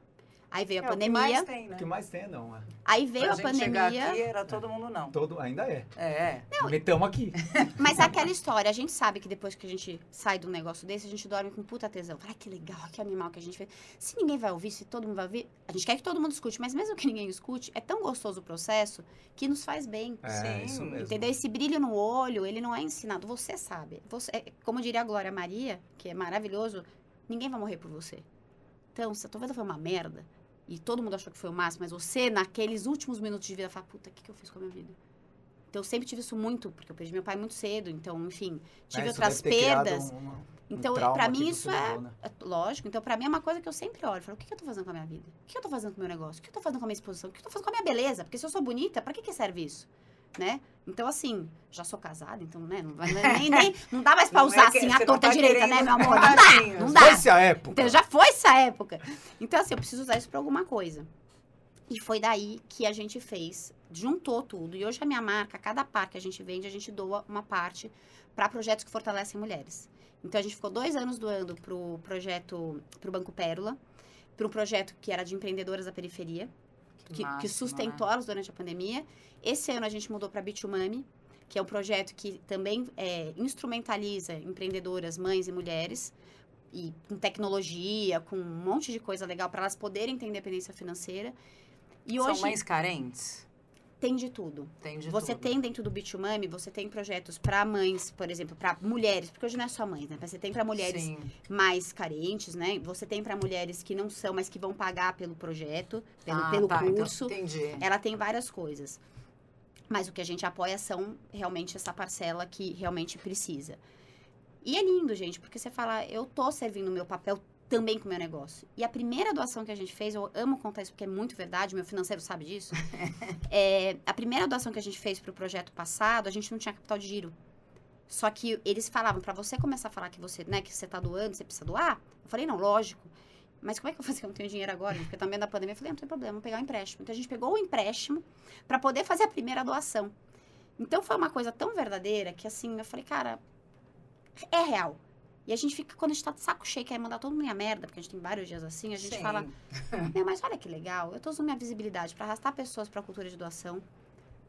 Aí veio a É, o que pandemia, mais tem, né? O que mais tem, não. É. aí veio Pra a gente chegar pandemia. aqui, era todo mundo não. Todo, ainda é. É, Metamos aqui. Mas é aquela história, a gente sabe que depois que a gente sai de um negócio desse, a gente dorme com puta tesão. Ai, que legal, que animal que a gente fez. Se ninguém vai ouvir, se todo mundo vai ouvir, a gente quer que todo mundo escute, mas mesmo que ninguém escute, é tão gostoso o processo que nos faz bem. É, Sim, isso mesmo. Entendeu? Esse brilho no olho, ele não é ensinado, você sabe. Você, é, como diria a Glória Maria, que é maravilhoso, ninguém vai morrer por você. Então, se a tua vida foi uma merda, e todo mundo achou que foi o máximo, mas você, naqueles últimos minutos de vida, fala, puta, o que, que eu fiz com a minha vida? Então, eu sempre tive isso muito, porque eu perdi meu pai muito cedo, então, enfim, tive É, outras perdas. um- um então, que mim, isso é, né? é lógico. Então, pra mim, é uma coisa que eu sempre olho. Falo, o que, que eu tô fazendo com a minha vida? O que eu tô fazendo com o meu negócio? O que eu tô fazendo com a minha exposição? O que eu tô fazendo com a minha beleza? Porque se eu sou bonita, pra que, que serve isso? Né? Então, assim, já sou casada, então, né? Não, vai, nem, nem, não dá mais pra Não é usar que assim, a torta tá direita, né, meu amor? Não dá, não dá. Foi-se a época. Então já foi essa época. Então, assim, eu preciso usar isso pra alguma coisa. E foi daí que a gente fez, juntou tudo. E hoje a minha marca, cada par que a gente vende, a gente doa uma parte para projetos que fortalecem mulheres. Então a gente ficou dois anos doando pro projeto, pro Banco Pérola, para um projeto que era de empreendedoras da periferia, que, que máximo, sustentou né? elas durante a pandemia. Esse ano a gente mudou para Bitumami, que é um projeto que também é, instrumentaliza empreendedoras, mães e mulheres, e com tecnologia, com um monte de coisa legal para elas poderem ter independência financeira. E São hoje mães carentes? Tem de tudo. Tem de você tudo. tem dentro do Bitumami, você tem projetos para mães, por exemplo, para mulheres, porque hoje não é só mães, né? Você tem para mulheres Sim. mais carentes, né? Você tem para mulheres que não são, mas que vão pagar pelo projeto, pelo, Ah, pelo tá, então, curso. entendi. Ela tem várias coisas. Mas o que a gente apoia são realmente essa parcela que realmente precisa. E é lindo, gente, porque você fala, eu tô servindo o meu papel também com o meu negócio. E a primeira doação que a gente fez, eu amo contar isso porque é muito verdade, meu financeiro sabe disso. é, a primeira doação que a gente fez para o projeto passado, a gente não tinha capital de giro. Só que eles falavam, para você começar a falar que você, né, que você tá doando, você precisa doar. Eu falei, não, lógico. Mas como é que eu vou fazer que eu não tenho dinheiro agora? Porque também da pandemia eu falei, não tem problema, vamos pegar um empréstimo. Então a gente pegou o empréstimo para poder fazer a primeira doação. Então foi uma coisa tão verdadeira que assim, eu falei, cara, é real. E a gente fica, quando a gente tá de saco cheio, quer mandar todo mundo a merda, porque a gente tem vários dias assim, a gente Sim. fala, meu, mas olha que legal, eu tô usando minha visibilidade para arrastar pessoas para a cultura de doação,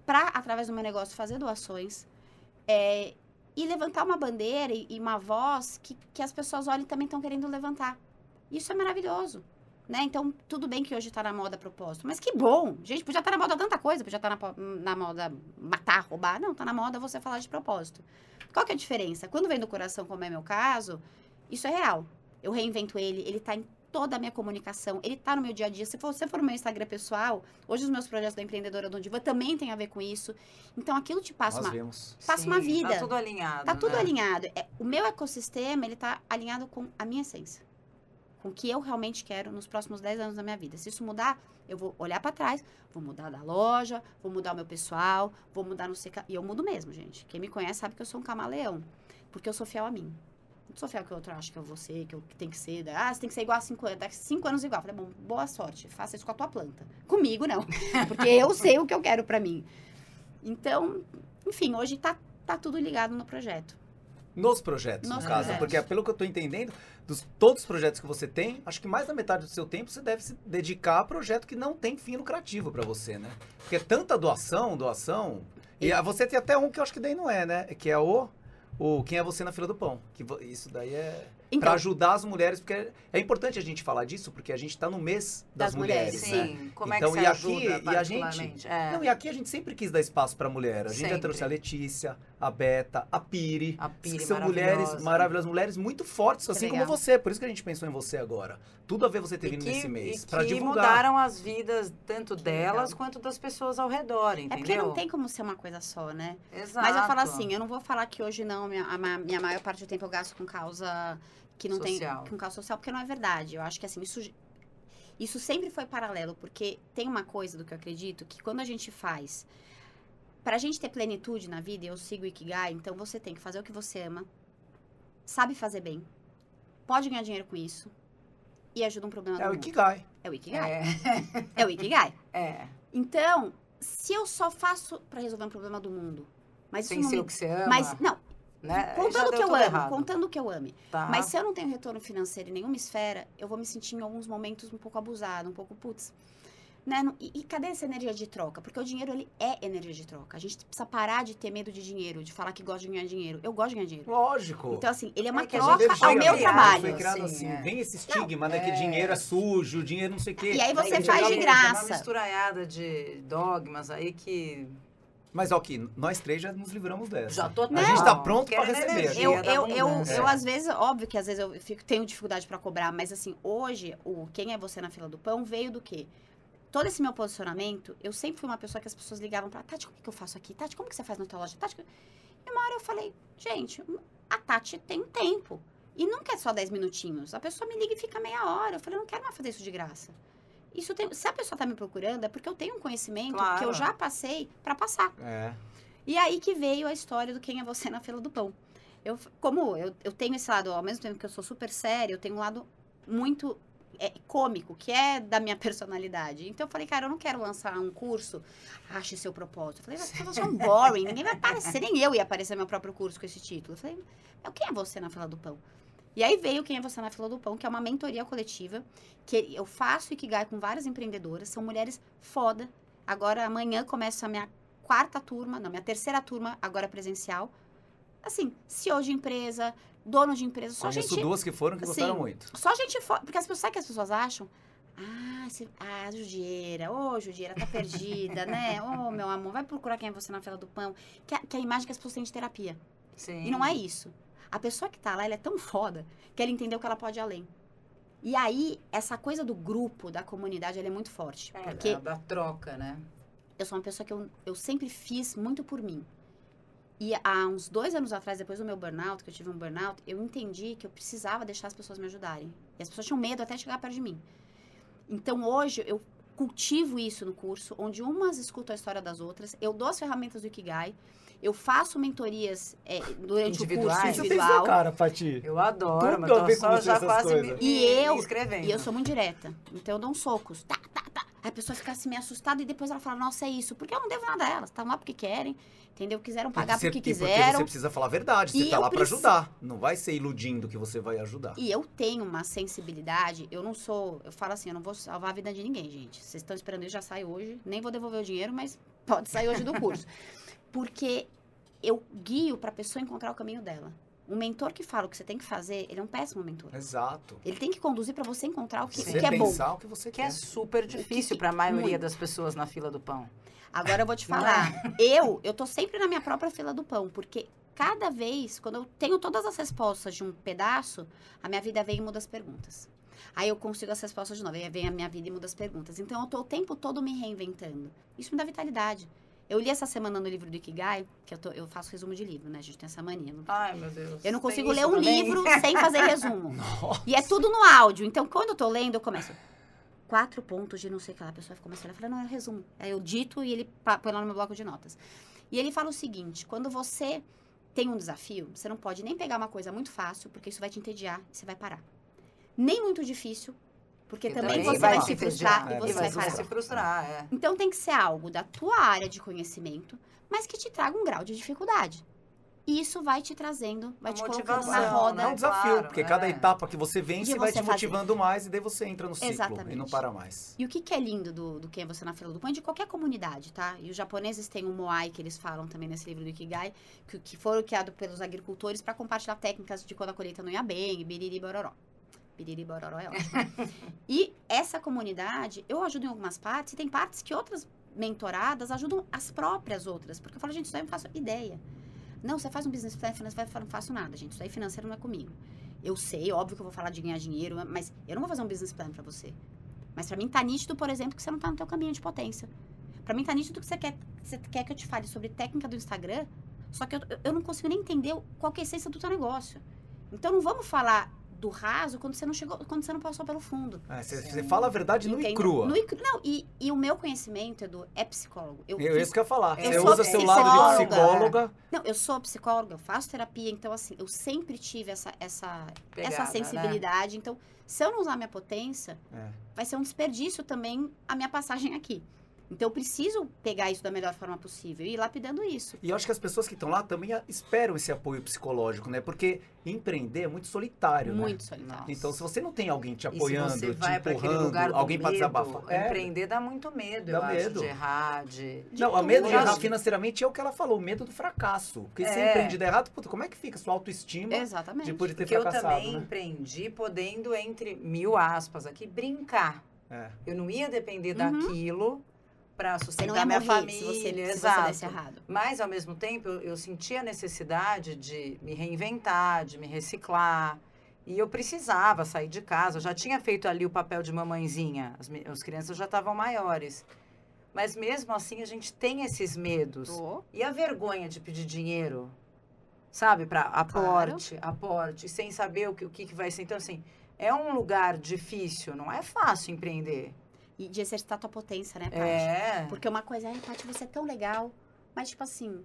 para através do meu negócio fazer doações, é, e levantar uma bandeira e, e uma voz que, que as pessoas olhem e também estão querendo levantar. Isso é maravilhoso. Né? Então, tudo bem que hoje tá na moda propósito, mas que bom! Gente, podia estar na moda tanta coisa, podia estar na, po- na moda matar, roubar. Não, tá na moda você falar de propósito. Qual que é a diferença? Quando vem do coração, como é meu caso, isso é real. Eu reinvento ele, ele tá em toda a minha comunicação, ele tá no meu dia a dia. Se você for no meu Instagram pessoal, hoje os meus projetos da empreendedora do Diva também tem a ver com isso. Então aquilo te passa Nós uma, vemos. passa uma Sim, vida. Tá tudo alinhado. Tá tudo né? alinhado. É, o meu ecossistema, ele tá alinhado com a minha essência. Com o que eu realmente quero nos próximos 10 anos da minha vida. Se isso mudar, eu vou olhar pra trás, vou mudar da loja, vou mudar o meu pessoal, vou mudar no seca... E eu mudo mesmo, gente. Quem me conhece sabe que eu sou um camaleão. Porque eu sou fiel a mim. Não sou fiel ao que o outro acha que eu vou ser, que eu que tem que ser. Ah, você tem que ser igual a 5 anos. Daqui 5 anos igual. Falei, bom, boa sorte. Faça isso com a tua planta. Comigo, não. Porque eu sei o que eu quero pra mim. Então, enfim, hoje tá, tá tudo ligado no projeto. Nos projetos, Nos no caso. projetos. Porque pelo que eu tô entendendo, dos todos os projetos que você tem, acho que mais da metade do seu tempo você deve se dedicar a projeto que não tem fim lucrativo pra você, né? Porque é tanta doação, doação. E a- você tem até um que eu acho que daí não é, né? Que é o. O Quem é Você na Fila do Pão. Que isso daí é. Então, Pra ajudar as mulheres, porque é importante a gente falar disso, porque a gente tá no mês das, Das mulheres, mulheres, né? Sim, como Então, é que e você aqui- ajuda e a gente-? É, Não, e aqui a gente sempre quis dar espaço pra mulher. A gente já Sempre. trouxe a Letícia, a Beta, a Piri. a Piri que são mulheres maravilhosa. maravilhosas, mulheres muito fortes, assim legal. como você. Por isso que a gente pensou em você agora. Tudo a ver você ter E vindo que, nesse mês. e que divulgar. mudaram as vidas tanto delas legal. quanto das pessoas ao redor, É porque entendeu? não tem como ser uma coisa só, né? Exato. Mas eu falo assim, eu não vou falar que hoje não, minha, a minha maior parte do tempo eu gasto com causa que não Social. tem com causa social, porque não é verdade. Eu acho que assim, isso isso sempre foi paralelo, porque tem uma coisa do que eu acredito que quando a gente faz pra gente ter plenitude na vida, eu sigo o Ikigai, então você tem que fazer o que você ama, sabe fazer bem, pode ganhar dinheiro com isso e ajuda um problema É do o. Ikigai. É o Ikigai. É, É o Ikigai. é. Então, se eu só faço pra resolver um problema do mundo, mas isso Sem não ser me o que você ama. mas, não, né? Contando que eu amo, errado. contando que eu ame. Tá. Mas se eu não tenho retorno financeiro em nenhuma esfera, eu vou me sentir em alguns momentos um pouco abusada, um pouco, putz. Né? Não- E, e cadê essa energia de troca? Porque o dinheiro, ele é energia de troca. A gente precisa parar de ter medo de dinheiro, de falar que gosta de ganhar dinheiro. Eu gosto de ganhar dinheiro. Lógico. Então, assim, ele é uma É que troca ao meu criado, trabalho. Foi criado Assim, assim. é. Vem esse estigma, né? Que é. dinheiro é sujo, dinheiro não sei o quê. E aí você Aí faz de tem graça. Uma misturaiada de dogmas aí que Mas aqui, nós três já nos livramos dessa. já tô A gente tá pronto pra Querendo receber. Eu, eu, eu, abundância. eu, às vezes, óbvio que às vezes eu fico, tenho dificuldade pra cobrar, mas assim, hoje, o Quem é Você na Fila do Pão veio do quê? Todo esse meu posicionamento, eu sempre fui uma pessoa que as pessoas ligavam pra Tati, como que eu faço aqui? Tati, como que você faz na tua loja? Tati, e uma hora eu falei, gente, a Tati tem tempo. E nunca é só 10 minutinhos. A pessoa me liga e fica meia hora. Eu falei, eu não quero mais fazer isso de graça. Isso tem, se a pessoa tá me procurando, é porque eu tenho um conhecimento que Claro. eu já passei pra passar. É. E aí que veio a história do Quem é Você na Fila do Pão. Eu, como eu, eu tenho esse lado, ao mesmo tempo que eu sou super séria, eu tenho um lado muito é, cômico, que é da minha personalidade. Então eu falei, cara, eu não quero lançar um curso, ache seu propósito. Eu falei, as pessoas são boring, ninguém vai aparecer, nem eu ia aparecer no meu próprio curso com esse título. Eu falei, o quem é você na fila do pão? E aí veio Quem é Você na Fila do Pão, que é uma mentoria coletiva, que eu faço e que gai com várias empreendedoras, são mulheres foda. Agora, amanhã começa a minha quarta turma, não, minha terceira turma, agora presencial. Assim, CEO de empresa, dono de empresa, só Conheço gente... duas que foram que gostaram muito. Só gente foda. Porque as pessoas, sabe o que as pessoas acham? Ah, esse, ah, Judieira, ô, Judieira, tá perdida, né? Ô, meu amor, vai procurar quem é você na fila do pão. Que é, que é a imagem que as pessoas têm de terapia. Sim. E não é isso. A pessoa que tá lá, ela é tão foda que ela entendeu que ela pode ir além. E aí, essa coisa do grupo, da comunidade, ela é muito forte. É, porque da, da troca, né? eu sou uma pessoa que eu, eu sempre fiz muito por mim. E há uns dois anos atrás, depois do meu burnout, que eu tive um burnout, eu entendi que eu precisava deixar as pessoas me ajudarem. E as pessoas tinham medo até de chegar perto de mim. Então hoje eu cultivo isso no curso, onde umas escutam a história das outras, eu dou as ferramentas do Ikigai, eu faço mentorias é, durante o Individuais? curso Você individual. sua cara, Pati. Eu adoro, Tudo mas com só você, já essas quase me, coisas. E me eu-. E eu sou muito direta. Então eu dou uns socos. Tá, a pessoa fica assim meio assustada e depois ela fala, nossa, é isso. Porque eu não devo nada a elas. Estão lá porque querem. Entendeu? Quiseram pagar porque e Porque quiseram. você precisa falar a verdade. Você E tá lá pra preciso- ajudar. Não vai ser iludindo que você vai ajudar. E eu tenho uma sensibilidade, eu não sou, eu falo assim, eu não vou salvar a vida de ninguém, gente. Vocês estão esperando, eu já saio hoje, nem vou devolver o dinheiro, mas pode sair hoje do curso. Porque eu guio para a pessoa encontrar o caminho dela. Um mentor que fala o que você tem que fazer, ele é um péssimo mentor. Exato. Ele tem que conduzir para você encontrar o que, o que é bom. pensar o que você Que é quer. super difícil para a maioria Muito. das pessoas na fila do pão. Agora eu vou te falar, eu, eu tô sempre na minha própria fila do pão, porque cada vez, quando eu tenho todas as respostas de um pedaço, a minha vida vem e muda as perguntas. Aí eu consigo as respostas de novo, aí vem a minha vida e muda as perguntas. Então eu tô o tempo todo me reinventando. Isso me dá vitalidade. Eu li essa semana no livro do Ikigai, que eu, tô- eu faço resumo de livro, né? A gente tem essa mania. não- Ai, meu Deus. Eu não consigo ler um também? livro sem fazer resumo. E é tudo no áudio. Então, quando eu tô lendo, eu começo. Quatro pontos de não sei o que lá. A pessoa começa a olhar e fala, não, é resumo. Aí eu dito e ele põe lá no meu bloco de notas. E ele fala o seguinte: quando você tem um desafio, você não pode nem pegar uma coisa muito fácil, porque isso vai te entediar e você vai parar. Nem muito difícil, porque Que também, também você vai se frustrar entediar, e é, você E vai, vai se frustrar, é. Então tem que ser algo da tua área de conhecimento, mas que te traga um grau de dificuldade. E isso vai te trazendo, vai A te colocando na roda. É um né? desafio, Claro, porque é. cada etapa que você vence De vai você te fazer. motivando mais e daí você entra no ciclo e Exatamente. não para mais. E o que, que é lindo do, do Quem é Você na Fila do Pão? É de qualquer comunidade, tá? E os japoneses têm um Moai, que eles falam também nesse livro do Ikigai, que, que foram criados pelos agricultores para compartilhar técnicas de quando a colheita não ia bem, e biriri bororó. Biriri bororó é ótimo. e essa comunidade, eu ajudo em algumas partes, e tem partes que outras mentoradas ajudam as próprias outras. Porque eu falo, gente, isso aí eu não faço ideia. Não, você faz um business plan financeiro, eu não faço nada, gente. Isso aí financeiro não é comigo. Eu sei, óbvio que eu vou falar de ganhar dinheiro, mas eu não vou fazer um business plan para você. Mas pra mim tá nítido, por exemplo, que você não tá no teu caminho de potência. Pra mim tá nítido que você quer, que você quer que eu te fale sobre técnica do Instagram, só que eu, eu não consigo nem entender qual é a essência do teu negócio. Então não vamos falar do raso quando você não chegou, quando você não passou pelo fundo. É, você, fala a verdade nua e crua. No e não, e, e o meu conhecimento, Edu, é psicólogo. Eu, Eu, isso que eu ia falar. Eu você usa seu lado de psicóloga. Não, eu sou psicóloga, eu faço terapia, então assim, eu sempre tive essa, essa, Pegada, essa né? sensibilidade. Então, se eu não usar minha potência, É. vai ser um desperdício também a minha passagem aqui. Então, eu preciso pegar isso da melhor forma possível e ir lapidando isso. E eu acho que as pessoas que estão lá também a- esperam esse apoio psicológico, né? Porque empreender é muito solitário, né? Muito solitário. Então, se você não tem alguém te E se apoiando, você te empurrando, do alguém para desabafar. É. Empreender dá muito medo, Dá eu acho, medo. de errar, de... De Não, o medo de Eu errar acho- financeiramente é o que ela falou, o medo do fracasso. Porque se É. empreende der errado, puta, como é que fica a sua autoestima Exatamente. depois de ter Porque eu fracassado, também né? empreendi podendo, entre mil aspas aqui, brincar. É. Eu não ia depender Uhum. daquilo para sustentar ia minha morrer família, se você, se você desse errado. Mas, ao mesmo tempo, eu, eu senti a necessidade de me reinventar, de me reciclar. E eu precisava sair de casa. Eu já tinha feito ali o papel de mamãezinha. As, as crianças já estavam maiores. Mas, mesmo assim, a gente tem esses medos. E a vergonha de pedir dinheiro, sabe? Para aporte, aporte, sem saber o que, o que vai ser. Então, assim, é um lugar difícil. Não é fácil empreender. E de exercitar tua potência, né, Paty? É. Porque uma coisa é, Paty, você é tão legal, mas tipo assim,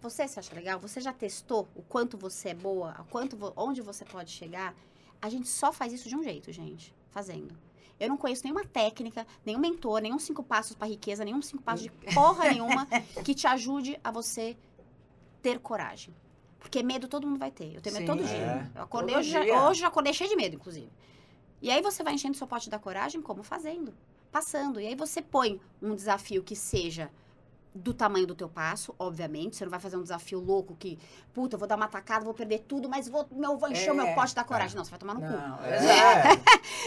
Você se acha legal? Você já testou o quanto você é boa? O quanto onde você pode chegar? A gente só faz isso de um jeito, gente. Fazendo. Eu não conheço nenhuma técnica, nenhum mentor, nenhum cinco passos para riqueza, nenhum cinco passos de porra nenhuma que te ajude a você ter coragem. Porque medo todo mundo vai ter. Eu tenho medo Sim. todo dia. É. Eu acordei, Todo hoje, já- dia. hoje já acordei cheio de medo, inclusive. E aí você vai enchendo seu pote da coragem como fazendo, passando. E aí você põe um desafio que seja do tamanho do teu passo, obviamente. Você não vai fazer um desafio louco que, puta, eu vou dar uma tacada, vou perder tudo, mas vou, meu, vou encher o meu É. pote da coragem. Não, você vai tomar no cu. Não, É. exato.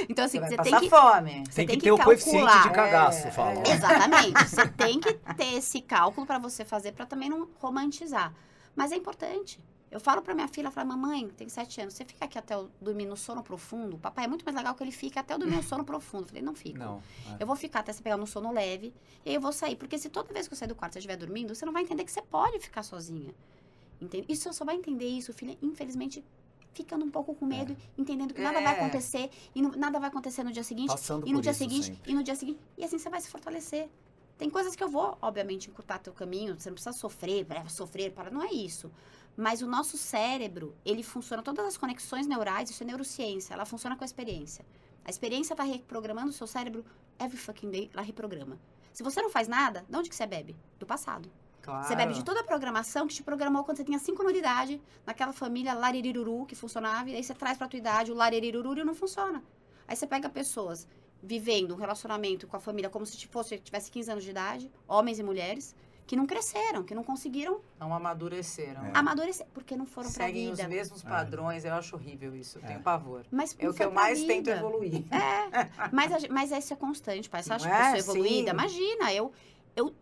Então, assim, Você você tem que. fome. Tem, Você que tem ter que o coeficiente calcular. de cagaço, É, falam. é. Exatamente. Você tem que ter esse cálculo para você fazer, para também não romantizar. Mas é importante. Eu falo pra minha filha, falo, mamãe, tem sete anos, você fica aqui até eu dormir no sono profundo? Papai é muito mais legal que ele fique até eu dormir no sono profundo. Eu falei, não fica. Não. é. Eu vou ficar até você pegar no sono leve, e aí eu vou sair. Porque se toda vez que eu sair do quarto você estiver dormindo, você não vai entender que você pode ficar sozinha. Entende? E você só vai entender isso, filha, infelizmente, ficando um pouco com medo, entendendo que nada vai É. acontecer, e no- nada vai acontecer no dia seguinte, Passando e no dia seguinte, sempre. e no dia seguinte, e assim você vai se fortalecer. Tem coisas que eu vou, obviamente, encurtar teu caminho, você não precisa sofrer, sofrer, para, não é isso. Mas o nosso cérebro, ele funciona, todas as conexões neurais, isso é neurociência, ela funciona com a experiência. A experiência tá reprogramando o seu cérebro every fucking day, ela reprograma. Se você não faz nada, de onde que você bebe? Do passado. Claro. Você bebe de toda a programação que te programou quando você tinha cinco anos de idade, naquela família larirururu que funcionava, e aí você traz pra tua idade o larirururu e não funciona. Aí você pega pessoas vivendo um relacionamento com a família como se fosse, tivesse 15 anos de idade, homens e mulheres, que não cresceram, que não conseguiram Não amadureceram. É. amadurecer, porque não foram pra Seguem os vida. mesmos padrões. Eu acho horrível isso. Eu É. tenho pavor. Mas É o que eu mais vida. tento evoluir. É, mas, a mas isso é constante, pai. Você acha Não que eu é? sou evoluída? Sim. Imagina, eu, eu.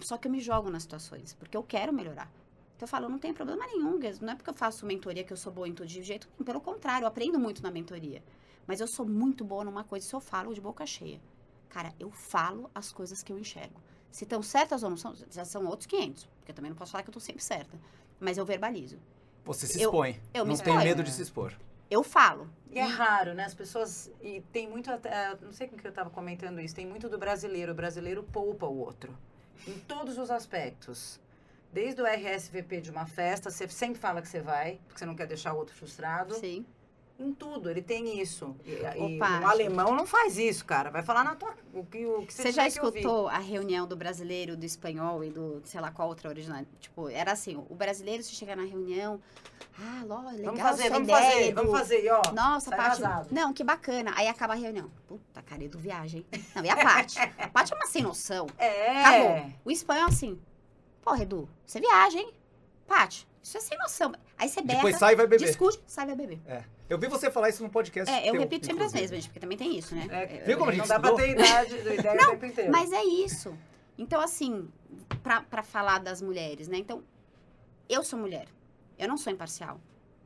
Só que eu me jogo nas situações, porque eu quero melhorar. Então eu falo, não tem problema nenhum. Não é porque eu faço mentoria que eu sou boa em tudo de jeito nenhum. Pelo contrário, eu aprendo muito na mentoria. Mas eu sou muito boa numa coisa, se eu falo de boca cheia. Cara, eu falo as coisas que eu enxergo. Se estão certas ou não são, já são outros 500. Porque eu também não posso falar que eu tô sempre certa. Mas eu verbalizo. Você se Eu- expõe. eu me não tem exponho. medo de se expor. Eu falo. E é raro, né? As pessoas. E tem muito. até- Não sei com que eu estava comentando isso. Tem muito do brasileiro. O brasileiro poupa o outro. Em todos os aspectos. Desde o RSVP de uma festa, você sempre fala que você vai, porque você não quer deixar o outro frustrado. Sim. Em tudo, ele tem isso. E, e Opa, um gente. alemão não faz isso, cara. Vai falar na tua. O que, o que você, Você já escutou a reunião do brasileiro, do espanhol e do, sei lá, qual outra original? Tipo, era assim, o brasileiro, se chegar na reunião, ah, ló, legal Vamos fazer, sua vamos ideia, fazer, Edu. vamos fazer, e ó. Nossa, Paty, arrasado. não, que bacana. Aí acaba a reunião. Puta, cara, Edu viagem. Não, e a Paty? A Paty é uma sem noção. É. Acabou. O espanhol é assim, porra, Edu, você viaja, hein? Paty, isso é sem noção. Aí você berra, Depois sai e vai beber. discute, sai vai beber. É. Eu vi você falar isso no podcast. É, eu teu, repito sempre as mesmas, porque também tem isso, né? É, Viu como a não gente dá pra ter idade, ideia o tempo inteiro. Mas é isso. Então, assim, pra, pra falar das mulheres, né? Então, eu sou mulher. Eu não sou imparcial.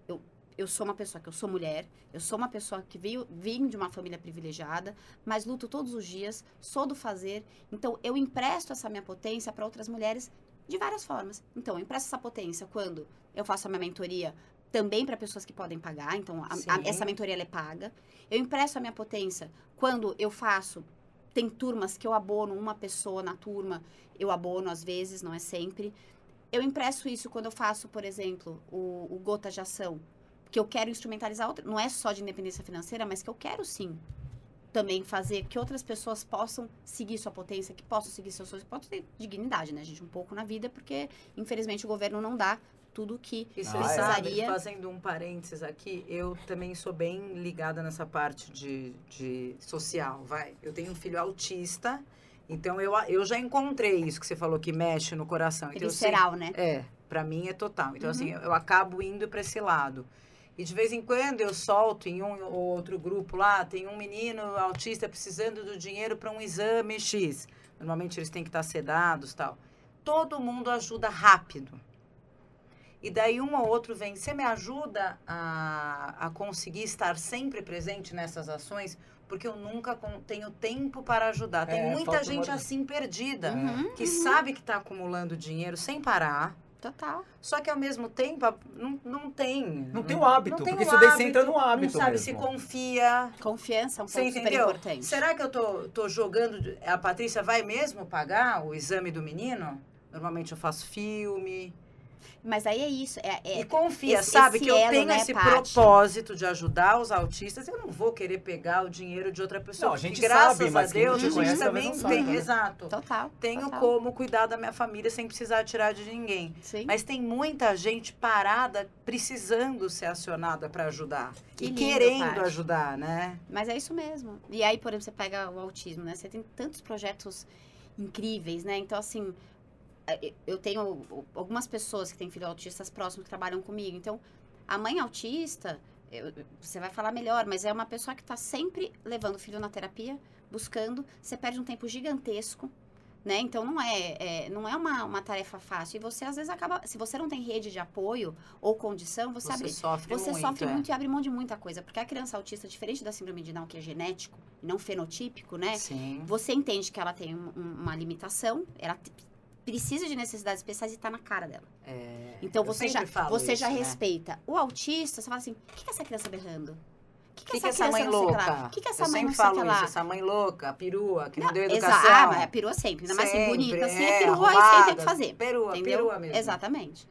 Eu, eu sou uma pessoa que eu sou mulher. Eu sou uma pessoa que veio, vim de uma família privilegiada, mas luto todos os dias, sou do fazer. Então, eu empresto essa minha potência para outras mulheres de várias formas. Então, eu empresto essa potência quando eu faço a minha mentoria também para pessoas que podem pagar. Então, a- a- essa mentoria é paga. Eu empresto a minha potência quando eu faço tem turmas que eu abono uma pessoa na turma, eu abono às vezes, não é sempre. Eu impresso isso quando eu faço, por exemplo, o, o Gota de Ação, que eu quero instrumentalizar outra, não é só de independência financeira, mas que eu quero sim também fazer que outras pessoas possam seguir sua potência, que possam seguir seus sonhos, que possam ter dignidade, né, gente, um pouco na vida, porque infelizmente o governo não dá tudo que E você Ah, é. sabe, precisaria. fazendo um parênteses aqui, eu também sou bem ligada nessa parte de, de social, vai. Eu tenho um filho autista, então eu, eu já encontrei isso que você falou que mexe no coração. Então eu visceral, né? é, pra mim é total. Então, Uhum. assim, eu acabo indo pra esse lado. E de vez em quando eu solto em um ou outro grupo lá, tem um menino autista precisando do dinheiro para um exame X. Normalmente eles têm que estar sedados e tal. Todo mundo ajuda rápido. E daí um ou outro vem, você me ajuda a, a conseguir estar sempre presente nessas ações? Porque eu nunca tenho tempo para ajudar. Tem É, muita gente uma- assim perdida, Uhum, que sabe que está acumulando dinheiro sem parar. total. Só que ao mesmo tempo não, não tem. Não tem o hábito, não tem porque o isso daí você entra no Não hábito sabe se mesmo. confia. Confiança é um ponto super importante. Será que eu tô, tô jogando. A Patrícia vai mesmo pagar o exame do menino? Normalmente eu faço filme. Mas aí é isso. É, é- E confia, esse- sabe? esse que eu elo, tenho né, esse propósito de ajudar os autistas. Eu não vou querer pegar o dinheiro de outra pessoa. Não, a gente graças sabe, mas a Deus, a gente conhece também tem. né? Exato. Total. Tenho total. como cuidar da minha família sem precisar tirar de ninguém. Sim. Mas tem muita gente parada precisando ser acionada para ajudar. Que e lindo, querendo ajudar, né? Mas é isso mesmo. E aí, por exemplo, você pega o autismo, né? Você tem tantos projetos incríveis, né? Então, assim, eu tenho algumas pessoas que têm filhos autistas próximos que trabalham comigo. Então, a mãe autista, eu- você vai falar melhor, mas é uma pessoa que está sempre levando o filho na terapia, buscando. Você perde um tempo gigantesco. Né? Então não é, é- não é uma, uma tarefa fácil. E você às vezes acaba. Se você não tem rede de apoio ou condição, você, Você abre, sofre você muito. sofre é. muito e abre mão de muita coisa. Porque a criança autista, diferente da síndrome de Down, que é genético e não fenotípico, né? Sim. Você entende que ela tem um- um- uma limitação, ela precisa de necessidades especiais e tá na cara dela. É, Então você já, você já isso, né? respeita. O autista, você fala assim: o que, que é essa criança berrando? O que, que, que é essa criança mãe não sei o que lá? louca? O que, que é essa eu mãe sempre não sei falo que lá? isso, essa mãe louca, perua, que não deu Exa- educação. Ah, mas é perua sempre. Ainda mais assim, Sempre, bonita, assim, é, é perua e sem ter o arrumada, que fazer. Perua, Entendeu? perua mesmo. Exatamente.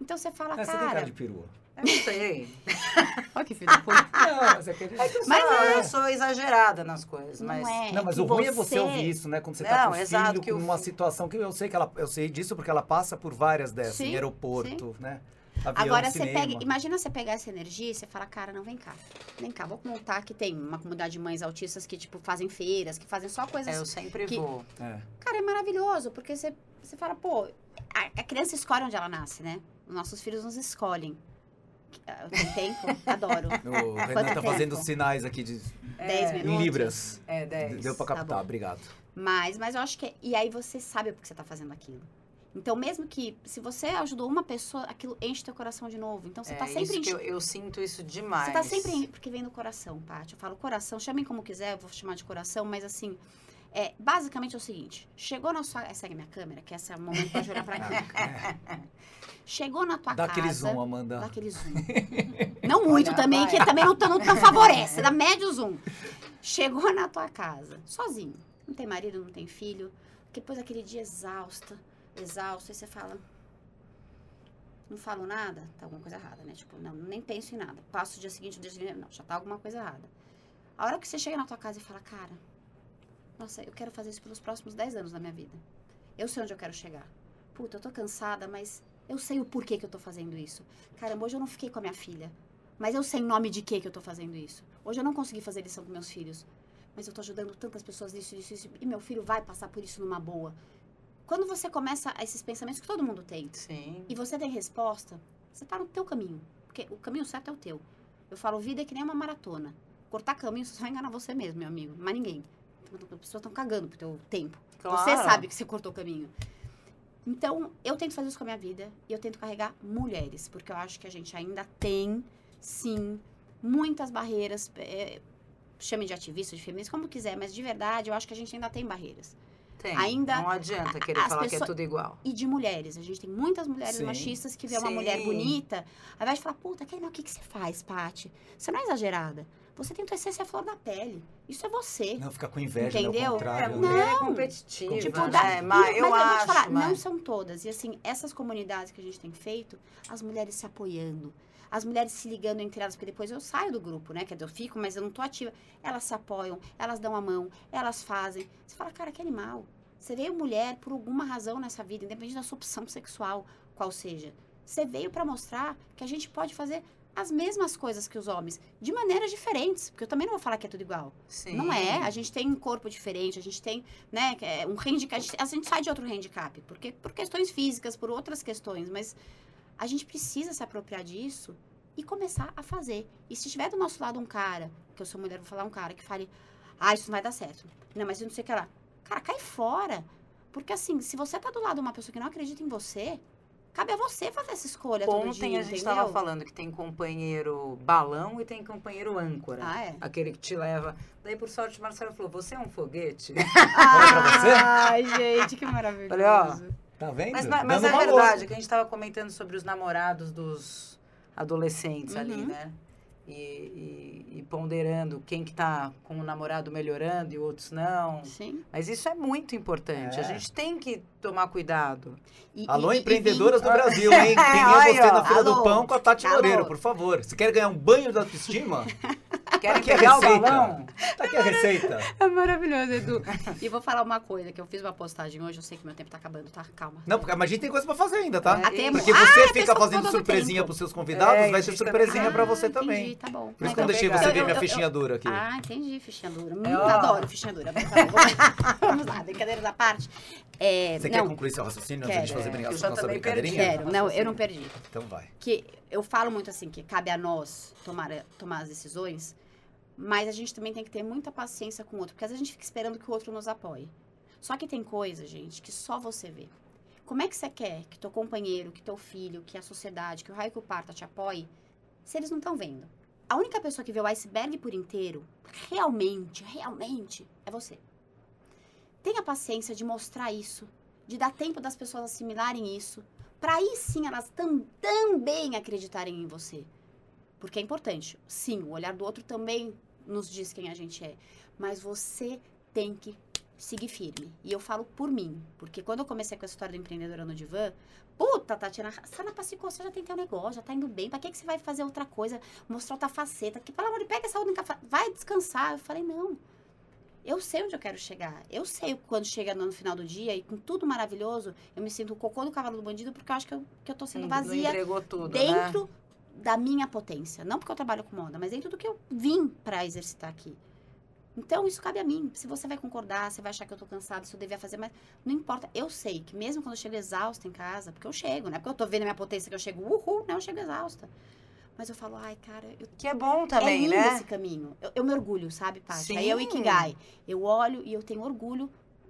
Então você fala, É, você tem cara cara. de perua. Eu não sei. Olha que filho da puta. Não, mas é que... É que eu, Mas sou, é. eu sou exagerada nas coisas, Não mas... é. Não, mas que o ruim é você ouvir isso, né? Quando você tá Não, com o exato, filho, que numa fi- situação que eu sei que ela, eu sei disso porque ela passa por várias dessas, Sim, em aeroporto, né? Avião, Agora você cinema. pega, imagina você pegar essa energia e você fala, cara, não vem cá. Vem cá, vou montar que tem uma comunidade de mães autistas que tipo fazem feiras, que fazem só coisas. É, eu sempre que- vou. É. Cara, é maravilhoso, porque você você fala, pô, a, a criança escolhe onde ela nasce, né? Os nossos filhos nos escolhem. Ah, Tem tempo? Adoro. O Renan tá fazendo tempo? sinais aqui de, Dez É, minutos. em libras. É, 10. Deu pra Tá captar, bom. obrigado. Mas, mas eu acho que. E aí você sabe por que você tá fazendo aquilo. Então, mesmo que. Se você ajudou uma pessoa, aquilo enche teu coração de novo. Então, você é, tá sempre isso que enche- eu, eu sinto isso demais. Você tá sempre. em- Porque vem do coração, Paty. Eu falo coração, chamem como quiser, eu vou chamar de coração, mas assim. É, basicamente é o seguinte: chegou na sua. Segue minha câmera, que esse é o momento pra olhar pra cá. Chegou na tua Dá casa. aquele zoom, Amanda. Dá aquele zoom. Não muito Olha, também, vai. que também não, não, não favorece. Dá médio zoom. Chegou na tua casa, sozinho. Não tem marido, não tem filho. Depois daquele dia exausta, exausto, aí você fala. Não falo nada, tá alguma coisa errada, né? Tipo, não, nem penso em nada. Passo o dia seguinte, o dia seguinte, não, já tá alguma coisa errada. A hora que você chega na tua casa e fala, cara, nossa, eu quero fazer isso pelos próximos 10 anos da minha vida. Eu sei onde eu quero chegar. Puta, eu tô cansada, mas eu sei o porquê que eu tô fazendo isso. Caramba, hoje eu não fiquei com a minha filha. Mas eu sei em nome de que que eu tô fazendo isso. Hoje eu não consegui fazer lição com meus filhos. Mas eu tô ajudando tantas pessoas nisso, isso, isso. E meu filho vai passar por isso numa boa. Quando você começa esses pensamentos que todo mundo tem, Sim. e você tem resposta, você tá no teu caminho. Porque o caminho certo é o teu. Eu falo, vida é que nem uma maratona. Cortar caminho, você só vai enganar você mesmo, meu amigo. Mas ninguém. As pessoas estão cagando pro teu tempo. Você Claro. sabe que você cortou o caminho. Então, eu tento fazer isso com a minha vida e eu tento carregar mulheres, porque eu acho que a gente ainda tem, sim, muitas barreiras. é, chame de ativista, de feminista, como quiser, mas de verdade, eu acho que a gente ainda tem barreiras. Tem. ainda Não adianta querer falar que é pessoas- tudo igual. E de mulheres. A gente tem muitas mulheres Sim. machistas que vê uma Sim. mulher bonita, ao invés de falar, puta, que, o que, que você faz, Paty? Você não é exagerada. Você tem tua essência à flor da pele. Isso é você. Não ficar com inveja, Entendeu? né? Ao É, mulher né? é Não. competitiva, Tipo, né? dá- mas, eu mas acho, vou te falar, não mas... são todas. E assim, essas comunidades que a gente tem feito, as mulheres se apoiando, as mulheres se ligando entre elas, porque depois eu saio do grupo, né? Quer dizer, eu fico, mas eu não tô ativa. Elas se apoiam, elas dão a mão, elas fazem. Você fala, cara, que animal. Você veio mulher por alguma razão nessa vida, independente da sua opção sexual, qual seja. Você veio para mostrar que a gente pode fazer as mesmas coisas que os homens, de maneiras diferentes, porque eu também não vou falar que é tudo igual. Sim. Não é, a gente tem um corpo diferente, a gente tem, né, é um handicap, a gente, a gente sai de outro handicap, porque por questões físicas, por outras questões, mas a gente precisa se apropriar disso e começar a fazer. E se tiver do nosso lado um cara, que eu sou mulher, vou falar um cara que fale, ah, isso não vai dar certo. Não, mas eu não sei o que lá. Cara, cai fora. Porque assim, se você tá do lado de uma pessoa que não acredita em você, cabe a você fazer essa escolha todo Ontem dia, a gente entendeu? estava falando que tem companheiro balão e tem companheiro âncora. Ah, é? Aquele que te leva. Daí, por sorte, o Marcelo falou: Você é um foguete? pra você? Ai, gente, que maravilhoso. Falei, ó, Tá vendo? Mas, na- mas Dando é valor. verdade que a gente estava comentando sobre os namorados dos adolescentes ali, Uhum. né? E, e- e ponderando quem que tá com o namorado melhorando e outros não. Sim. Mas isso é muito importante. É. A gente tem que tomar cuidado. E- Alô, e- e empreendedoras vim- do Brasil, hein? Quem é você na fila do Alô. pão com a Tati Alô. Loureiro, por favor. Se quer ganhar um banho de autoestima, Querem aqui a pegar o receita. balão? tá aqui a receita. É maravilhoso, Edu. e vou falar uma coisa, que eu fiz uma postagem hoje, eu sei que meu tempo tá acabando, tá? Calma. Não, porque, mas a gente tem coisa pra fazer ainda, tá? É, Ah, temos? Porque Ah, você eu fica fazendo surpresinha tempo. pros seus convidados, É, vai ser surpresinha Ah, pra você entendi, também. Tá bom. Por isso Ah, que eu não deixei você Eu- ver eu- minha eu- fichinha dura aqui. Ah, entendi, fichinha dura. Hum, É, ó. adoro fichinha dura. Tá vamos lá. Brincadeira da parte. É, Você quer não, concluir seu raciocínio antes de Quero. fazer Eu já nossa também brincadeirinha? perdi. quero. Não, eu não perdi. Então vai. que eu falo muito assim que cabe a nós tomar, tomar as decisões, mas a gente também tem que ter muita paciência com o outro, porque às vezes a gente fica esperando que o outro nos apoie. Só que tem coisa, gente, que só você vê. Como é que você quer que teu companheiro, que teu filho, que a sociedade, que o raio que o parta te apoie, se eles não estão vendo? A única pessoa que vê o iceberg por inteiro, realmente, realmente, é você. Tenha paciência de mostrar isso, de dar tempo das pessoas assimilarem isso, para aí sim elas tam- também acreditarem em você. Porque é importante. Sim, o olhar do outro também nos diz quem a gente é. Mas você tem que seguir firme. E eu falo por mim. Porque quando eu comecei com essa história do empreendedora no divã, puta, Tatiana, você na Passicô, você já tem teu negócio, já tá indo bem. Pra que, que você vai fazer outra coisa? Mostrar outra faceta? Que, pelo amor de Deus, pega essa única Vai descansar. Eu falei, não. Eu sei onde eu quero chegar. Eu sei quando chega no final do dia e com tudo maravilhoso, eu me sinto o cocô do cavalo do bandido porque eu acho que eu, que eu tô sendo Não vazia entregou tudo, né? Da minha potência. Não porque eu trabalho com moda, mas dentro do que eu vim pra exercitar aqui. Então, isso cabe a mim. Se você vai concordar, você vai achar que eu tô cansada, se eu devia fazer mais. Não importa. Eu sei que mesmo quando eu chego exausta em casa, porque eu chego, não é porque eu tô vendo a minha potência que eu chego, uhul, não, eu chego exausta. Mas eu falo, ai, cara, eu Que é bom é também, lindo né? esse caminho. Eu, eu me orgulho, sabe, Paty? Aí é o Ikigai. Eu olho e eu tenho orgulho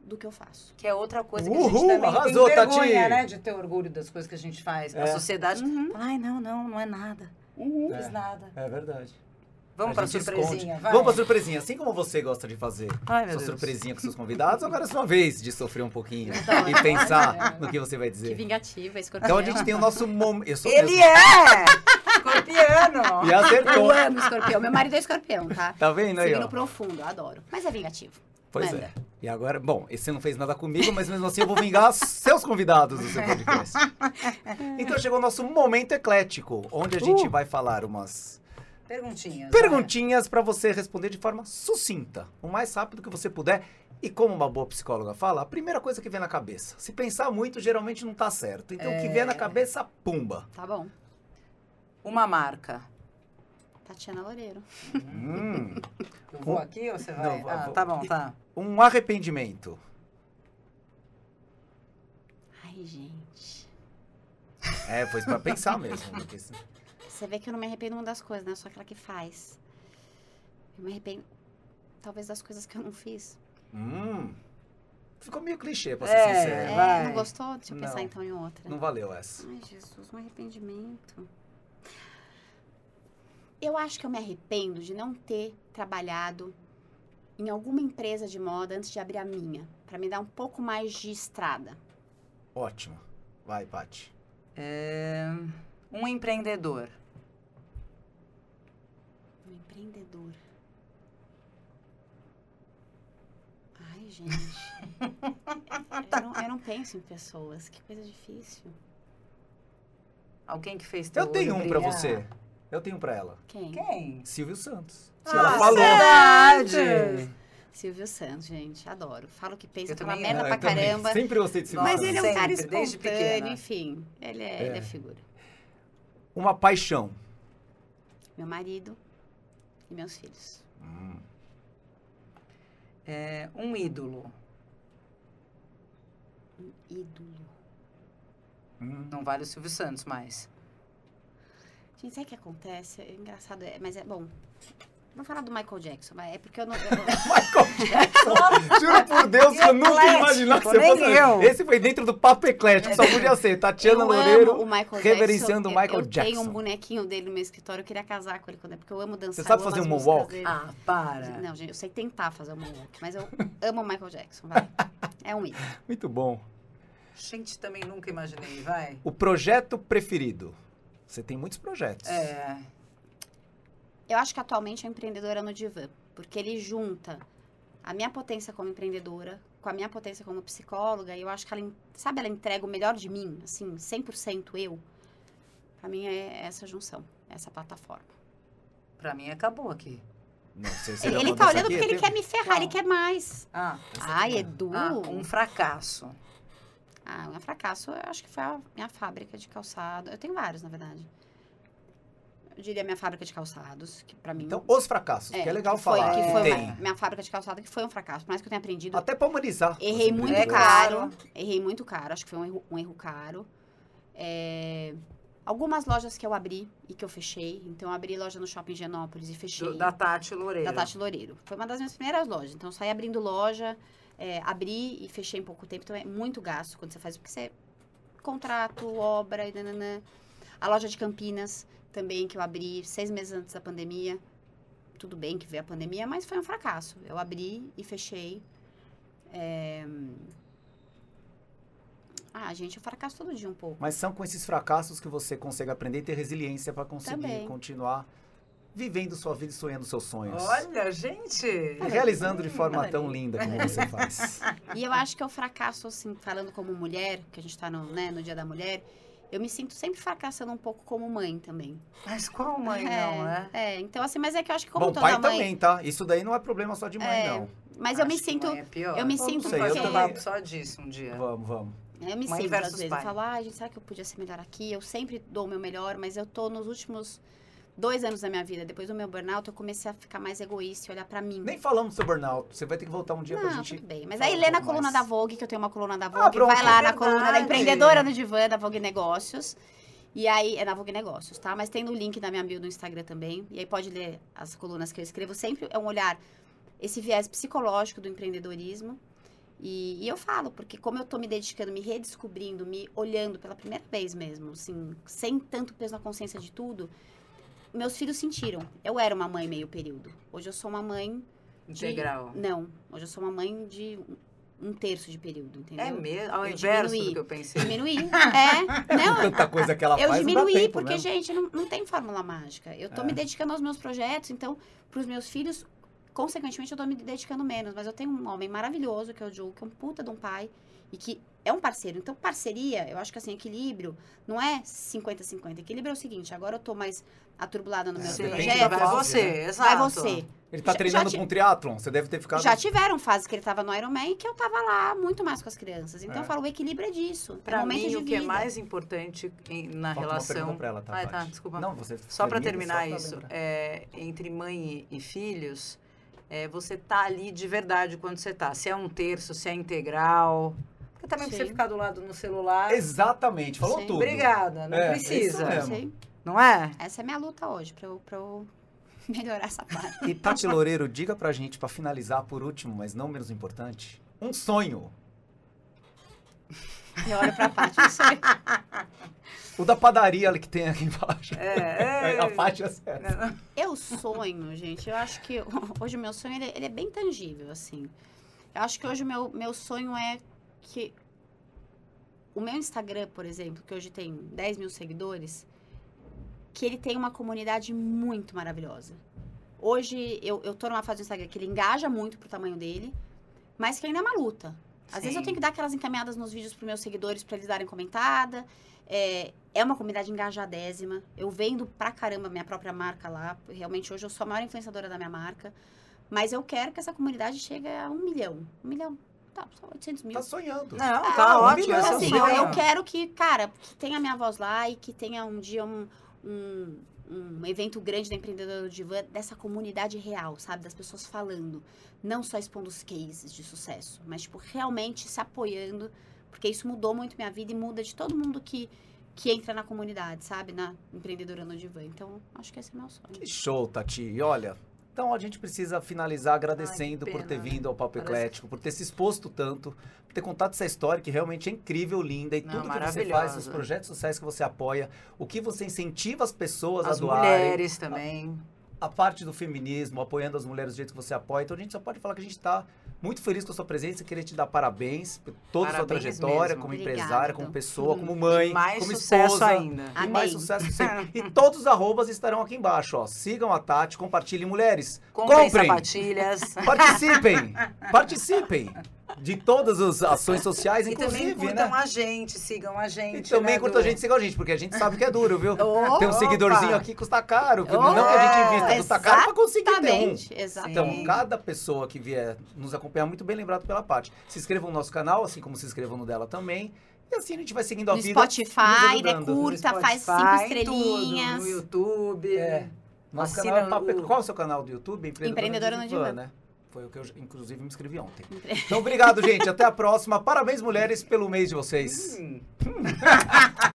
do que eu faço. Que é outra coisa que a gente Uhul, também arrasou, tem vergonha, Tati. né? De ter orgulho das coisas que a gente faz. É. A sociedade Uhum. fala, ai, não, não, não é nada. Não É. fiz nada. É verdade. Vamos A pra surpresinha, vai. Vamos pra surpresinha. Assim como você gosta de fazer Ai, sua Deus. surpresinha com seus convidados, agora é sua vez de sofrer um pouquinho Então, e pensar no que você vai Que dizer. vingativa, escorpião. Então a gente tem o nosso momento. Eu sou Ele mesmo. é! Escorpiano! E acertou. Eu amo escorpião. Meu marido é escorpião, tá? Tá vendo aí, Signo ó? profundo, eu adoro. Mas é vingativo. Pois Manda. é. E agora, bom, esse não fez nada comigo, mas mesmo assim eu vou vingar seus convidados do seu podcast. Então chegou o nosso momento eclético, onde a gente Uh. vai falar umas Perguntinhas. perguntinhas pra você responder de forma sucinta, o mais rápido que você puder. E como uma boa psicóloga fala, a primeira coisa que vem na cabeça. Se pensar muito, geralmente não tá certo. Então o que vier na cabeça, pumba. Tá bom. Uma marca. Tatiana Loureiro. Hum, Eu vou aqui ou você vai? Não, ah, vou- tá bom, tá. um arrependimento. Ai, gente. É, foi pra pensar mesmo. porque se- Você vê que eu não me arrependo uma das coisas, né? Eu sou aquela que faz. Eu me arrependo, talvez, das coisas que eu não fiz. Hum, ficou meio clichê, pra ser É, sincero. É, não gostou? Deixa eu pensar Não. então em outra. Não valeu essa. Ai, Jesus, um arrependimento. Eu acho que eu me arrependo de não ter trabalhado em alguma empresa de moda antes de abrir a minha, Pra me dar um pouco mais de estrada. Ótimo. Vai, Paty. É, Um empreendedor. Um empreendedor. Ai, gente. eu, não, eu não penso em pessoas. Que coisa difícil. Alguém que fez teu Eu tenho um pra brilhar. você. Eu tenho pra ela. Quem? Quem? Silvio Santos. Se Ah, ela falou. verdade. Silvio Santos, gente. Adoro. Falo que pensa, fala também merda pra também. caramba. Sempre gostei de Silvio Mas Santos. ele é um cara espontâneo, enfim. Ele é, É. ele é figura. Uma paixão. Meu marido e meus filhos. Hum. É, um ídolo. Um ídolo. Hum. Não vale o Silvio Santos mais. Gente, sabe o que acontece? É engraçado, é- mas é bom. Vou falar do Michael Jackson, mas é porque eu não. eu- Michael Jackson. Juro por Deus que eu nunca ia imaginar que você fosse. eu. Esse foi dentro do papo eclético, só podia ser. Tatiana eu Loureiro. amo o Michael reverenciando Jackson. o Michael eu, eu tenho um bonequinho dele no meu escritório, eu queria casar com ele, quando é- porque eu amo dançar. Você sabe fazer um moonwalk? dele. Ah, para. Não, gente, eu sei tentar fazer um moonwalk, mas eu amo o Michael Jackson, vai. É um ídolo. Muito bom. Gente, também nunca imaginei, vai. O projeto preferido. Você tem muitos projetos. É. Eu acho que atualmente é empreendedora no divã, porque ele junta a minha potência como empreendedora com a minha potência como psicóloga, e eu acho que ela, sabe, ela entrega o melhor de mim, assim, 100% eu. Pra mim é essa junção, essa plataforma. Pra mim, acabou aqui. Não, você, você Ele, ele tá olhando aqui? porque ele quer me ferrar, ele Não. quer mais. Ah, Ai, Edu. ah, um fracasso. Ah, um fracasso, eu acho que foi a minha fábrica de calçado. Eu tenho vários, na verdade. Eu diria minha fábrica de calçados, que pra mim... Então, os fracassos, que é legal que foi, falar. que que foi uma- minha fábrica de calçado, que foi um fracasso. Por mais que eu tenha aprendido, Até pra humanizar. errei muito É caro. Errei muito caro, acho que foi um erro, um erro caro. É, Algumas lojas que eu abri e que eu fechei. Então, eu abri loja no Shopping Genópolis e fechei. Do- da Tati Loureiro. Da Tati Loureiro. Foi uma das minhas primeiras lojas. Então, eu saí abrindo loja, é, abri e fechei em pouco tempo. Então, é muito gasto quando você faz, porque você contrato, obra e nananã. A loja de Campinas também, que eu abri seis meses antes da pandemia. Tudo bem que veio a pandemia, mas foi um fracasso. Eu abri e fechei. É... Ah, gente, eu fracasso todo dia um pouco. Mas são com esses fracassos que você consegue aprender e ter resiliência pra conseguir Também. continuar vivendo sua vida e sonhando seus sonhos. Olha, gente. E realizando de forma tão linda como você faz. E eu acho que eu fracasso, assim, falando como mulher, que a gente tá no, né, no Dia da Mulher, eu me sinto sempre fracassando um pouco como mãe também. Mas qual mãe é, não, né? É, então assim, mas é que eu acho que como Bom, toda pai mãe... também, tá? Isso daí não é problema só de mãe, É, não. Mas eu me sinto... é pior. eu me Vamos sinto sei, eu fazer um também- papo só disso um dia. Vamos, vamos. Eu me Mãe sinto, às vezes, pai. eu falo, ai, gente, será que eu podia ser melhor aqui? Eu sempre dou o meu melhor, mas eu tô nos últimos dois anos da minha vida, depois do meu burnout, eu comecei a ficar mais egoísta e olhar pra mim. Nem falamos do seu burnout. Você vai ter que voltar um dia pra Não, gente. tudo bem. Mas aí lê na coluna da Vogue, que eu tenho uma coluna da Ah, Vogue. pronto. vai lá na Verdade. coluna da empreendedora no divã, da Vogue Negócios. E aí, é na Vogue Negócios, tá? Mas tem no link da minha bio no Instagram também. E aí pode ler as colunas que eu escrevo. Sempre é um olhar, esse viés psicológico do empreendedorismo. E, e eu falo, porque como eu tô me dedicando, me redescobrindo, me olhando pela primeira vez mesmo, assim, sem tanto peso na consciência de tudo, meus filhos sentiram. Eu era uma mãe meio período. Hoje eu sou uma mãe de- Integral. Não, hoje eu sou uma mãe de um terço de período, entendeu? É mesmo? Ao Eu inverso diminuí. do que eu pensei. Diminuí. É. Não, Tanta coisa que ela eu faz, diminuí dá tempo, porque, né? gente, não, não tem fórmula mágica. Eu tô É. me dedicando aos meus projetos, então, pros meus filhos, consequentemente, eu tô me dedicando menos. Mas eu tenho um homem maravilhoso, que é o Joe, que é um puta de um pai e que é um parceiro. Então, parceria, eu acho que assim, equilíbrio não é 50-50. Equilíbrio é o seguinte, agora eu tô mais aturbulada no meu Sim, Depende projeto. vai você, né? exato. Vai você. Ele tá Já- treinando já com triatlon. Você deve ter ficado... Já tiveram fases que ele tava no Ironman e que eu tava lá muito mais com as crianças. Então É. eu falo, o equilíbrio é disso. é Pra momento mim, de o que é mais importante em- na Falta uma relação... pergunta pra ela, tá, Ai, tá, desculpa. Não, você Só para termina, terminar só isso, é, entre mãe e, e filhos, é, você tá ali de verdade quando você tá. Se é um terço, se é integral. Porque também pra você Sim. ficar do lado no celular. Exatamente, falou Sim. tudo. Obrigada, não É, precisa. mesmo. Sei. Não é? Essa é a minha luta hoje, pra eu, pra eu melhorar essa parte. E Tati Loureiro, diga pra gente, pra finalizar por último, mas não menos importante, um sonho. Eu olho pra parte, não sei. O da padaria ali que tem aqui embaixo. É, é. A Paty acerta. Eu sonho, gente. Eu acho que hoje o meu sonho ele, ele é bem tangível, assim. Eu acho que hoje o meu, meu sonho é que o meu Instagram, por exemplo, que hoje tem 10 mil seguidores, que ele tem uma comunidade muito maravilhosa. Hoje eu, eu tô numa fase do Instagram que ele engaja muito pro tamanho dele, mas que ainda é uma luta. Às vezes eu Sim. tenho que dar aquelas encaminhadas nos vídeos pros meus seguidores pra eles darem comentada. É, é uma comunidade engajadésima. Eu vendo pra caramba minha própria marca lá. Realmente hoje eu sou a maior influenciadora da minha marca. Mas eu quero que essa comunidade chegue a um milhão. Um milhão. Tá, só 800 mil. Tá sonhando. Não, Ah, tá um ótimo. milhão, assim, sim. eu, eu quero que, cara, que tenha minha voz lá e que tenha um dia um, um, um evento grande da Empreendedora do Divã, dessa comunidade real, sabe? Das pessoas falando. Não só expondo os cases de sucesso, mas, tipo, realmente se apoiando. Porque isso mudou muito minha vida e muda de todo mundo que, que entra na comunidade, sabe? Na Empreendedora no Divã. Então, acho que esse é meu sonho. Que show, Tati. E olha, então a gente precisa finalizar agradecendo Ai, por ter vindo ao Papo Eclético, por ter se exposto tanto, por ter contado essa história que realmente é incrível, linda, e Não, tudo que você faz, os projetos sociais que você apoia, o que você incentiva as pessoas As a doarem. mulheres também. a parte do feminismo, apoiando as mulheres do jeito que você apoia. Então a gente só pode falar que a gente está muito feliz com a sua presença e querer te dar parabéns por toda a sua trajetória mesmo. como Obrigada. empresária, como pessoa, como mãe, E mais como sucesso esposa. ainda. E Amém. mais sucesso sempre. e todos os arrobas estarão aqui embaixo, ó. Sigam a Tati, compartilhem mulheres. Comprem Comprem! sapatilhas. Participem! Participem de todas as ações sociais, E também inclusive, curtam né? a gente, sigam a gente. E também né, curta a gente, siga a gente, porque a gente sabe que é duro, viu? Opa! Tem um seguidorzinho aqui que custa caro. Oh, não que a gente invista, custa caro pra conseguir ter um. Exatamente, exatamente. Então, cada pessoa que vier nos acompanhar, muito bem lembrado pela parte. Se inscrevam no nosso canal, assim como se inscrevam no dela também. E assim a gente vai seguindo a no vida. Spotify. No curta, faz cinco Spotify, estrelinhas. Tudo, no YouTube. É. Nosso Assina canal é Papo- o- Qual é o seu canal do YouTube? Empreendedora no Divã. né? Foi o que eu, inclusive, me inscrevi ontem. Então, obrigado, gente. Até a próxima. Parabéns, mulheres, pelo mês de vocês. Hum.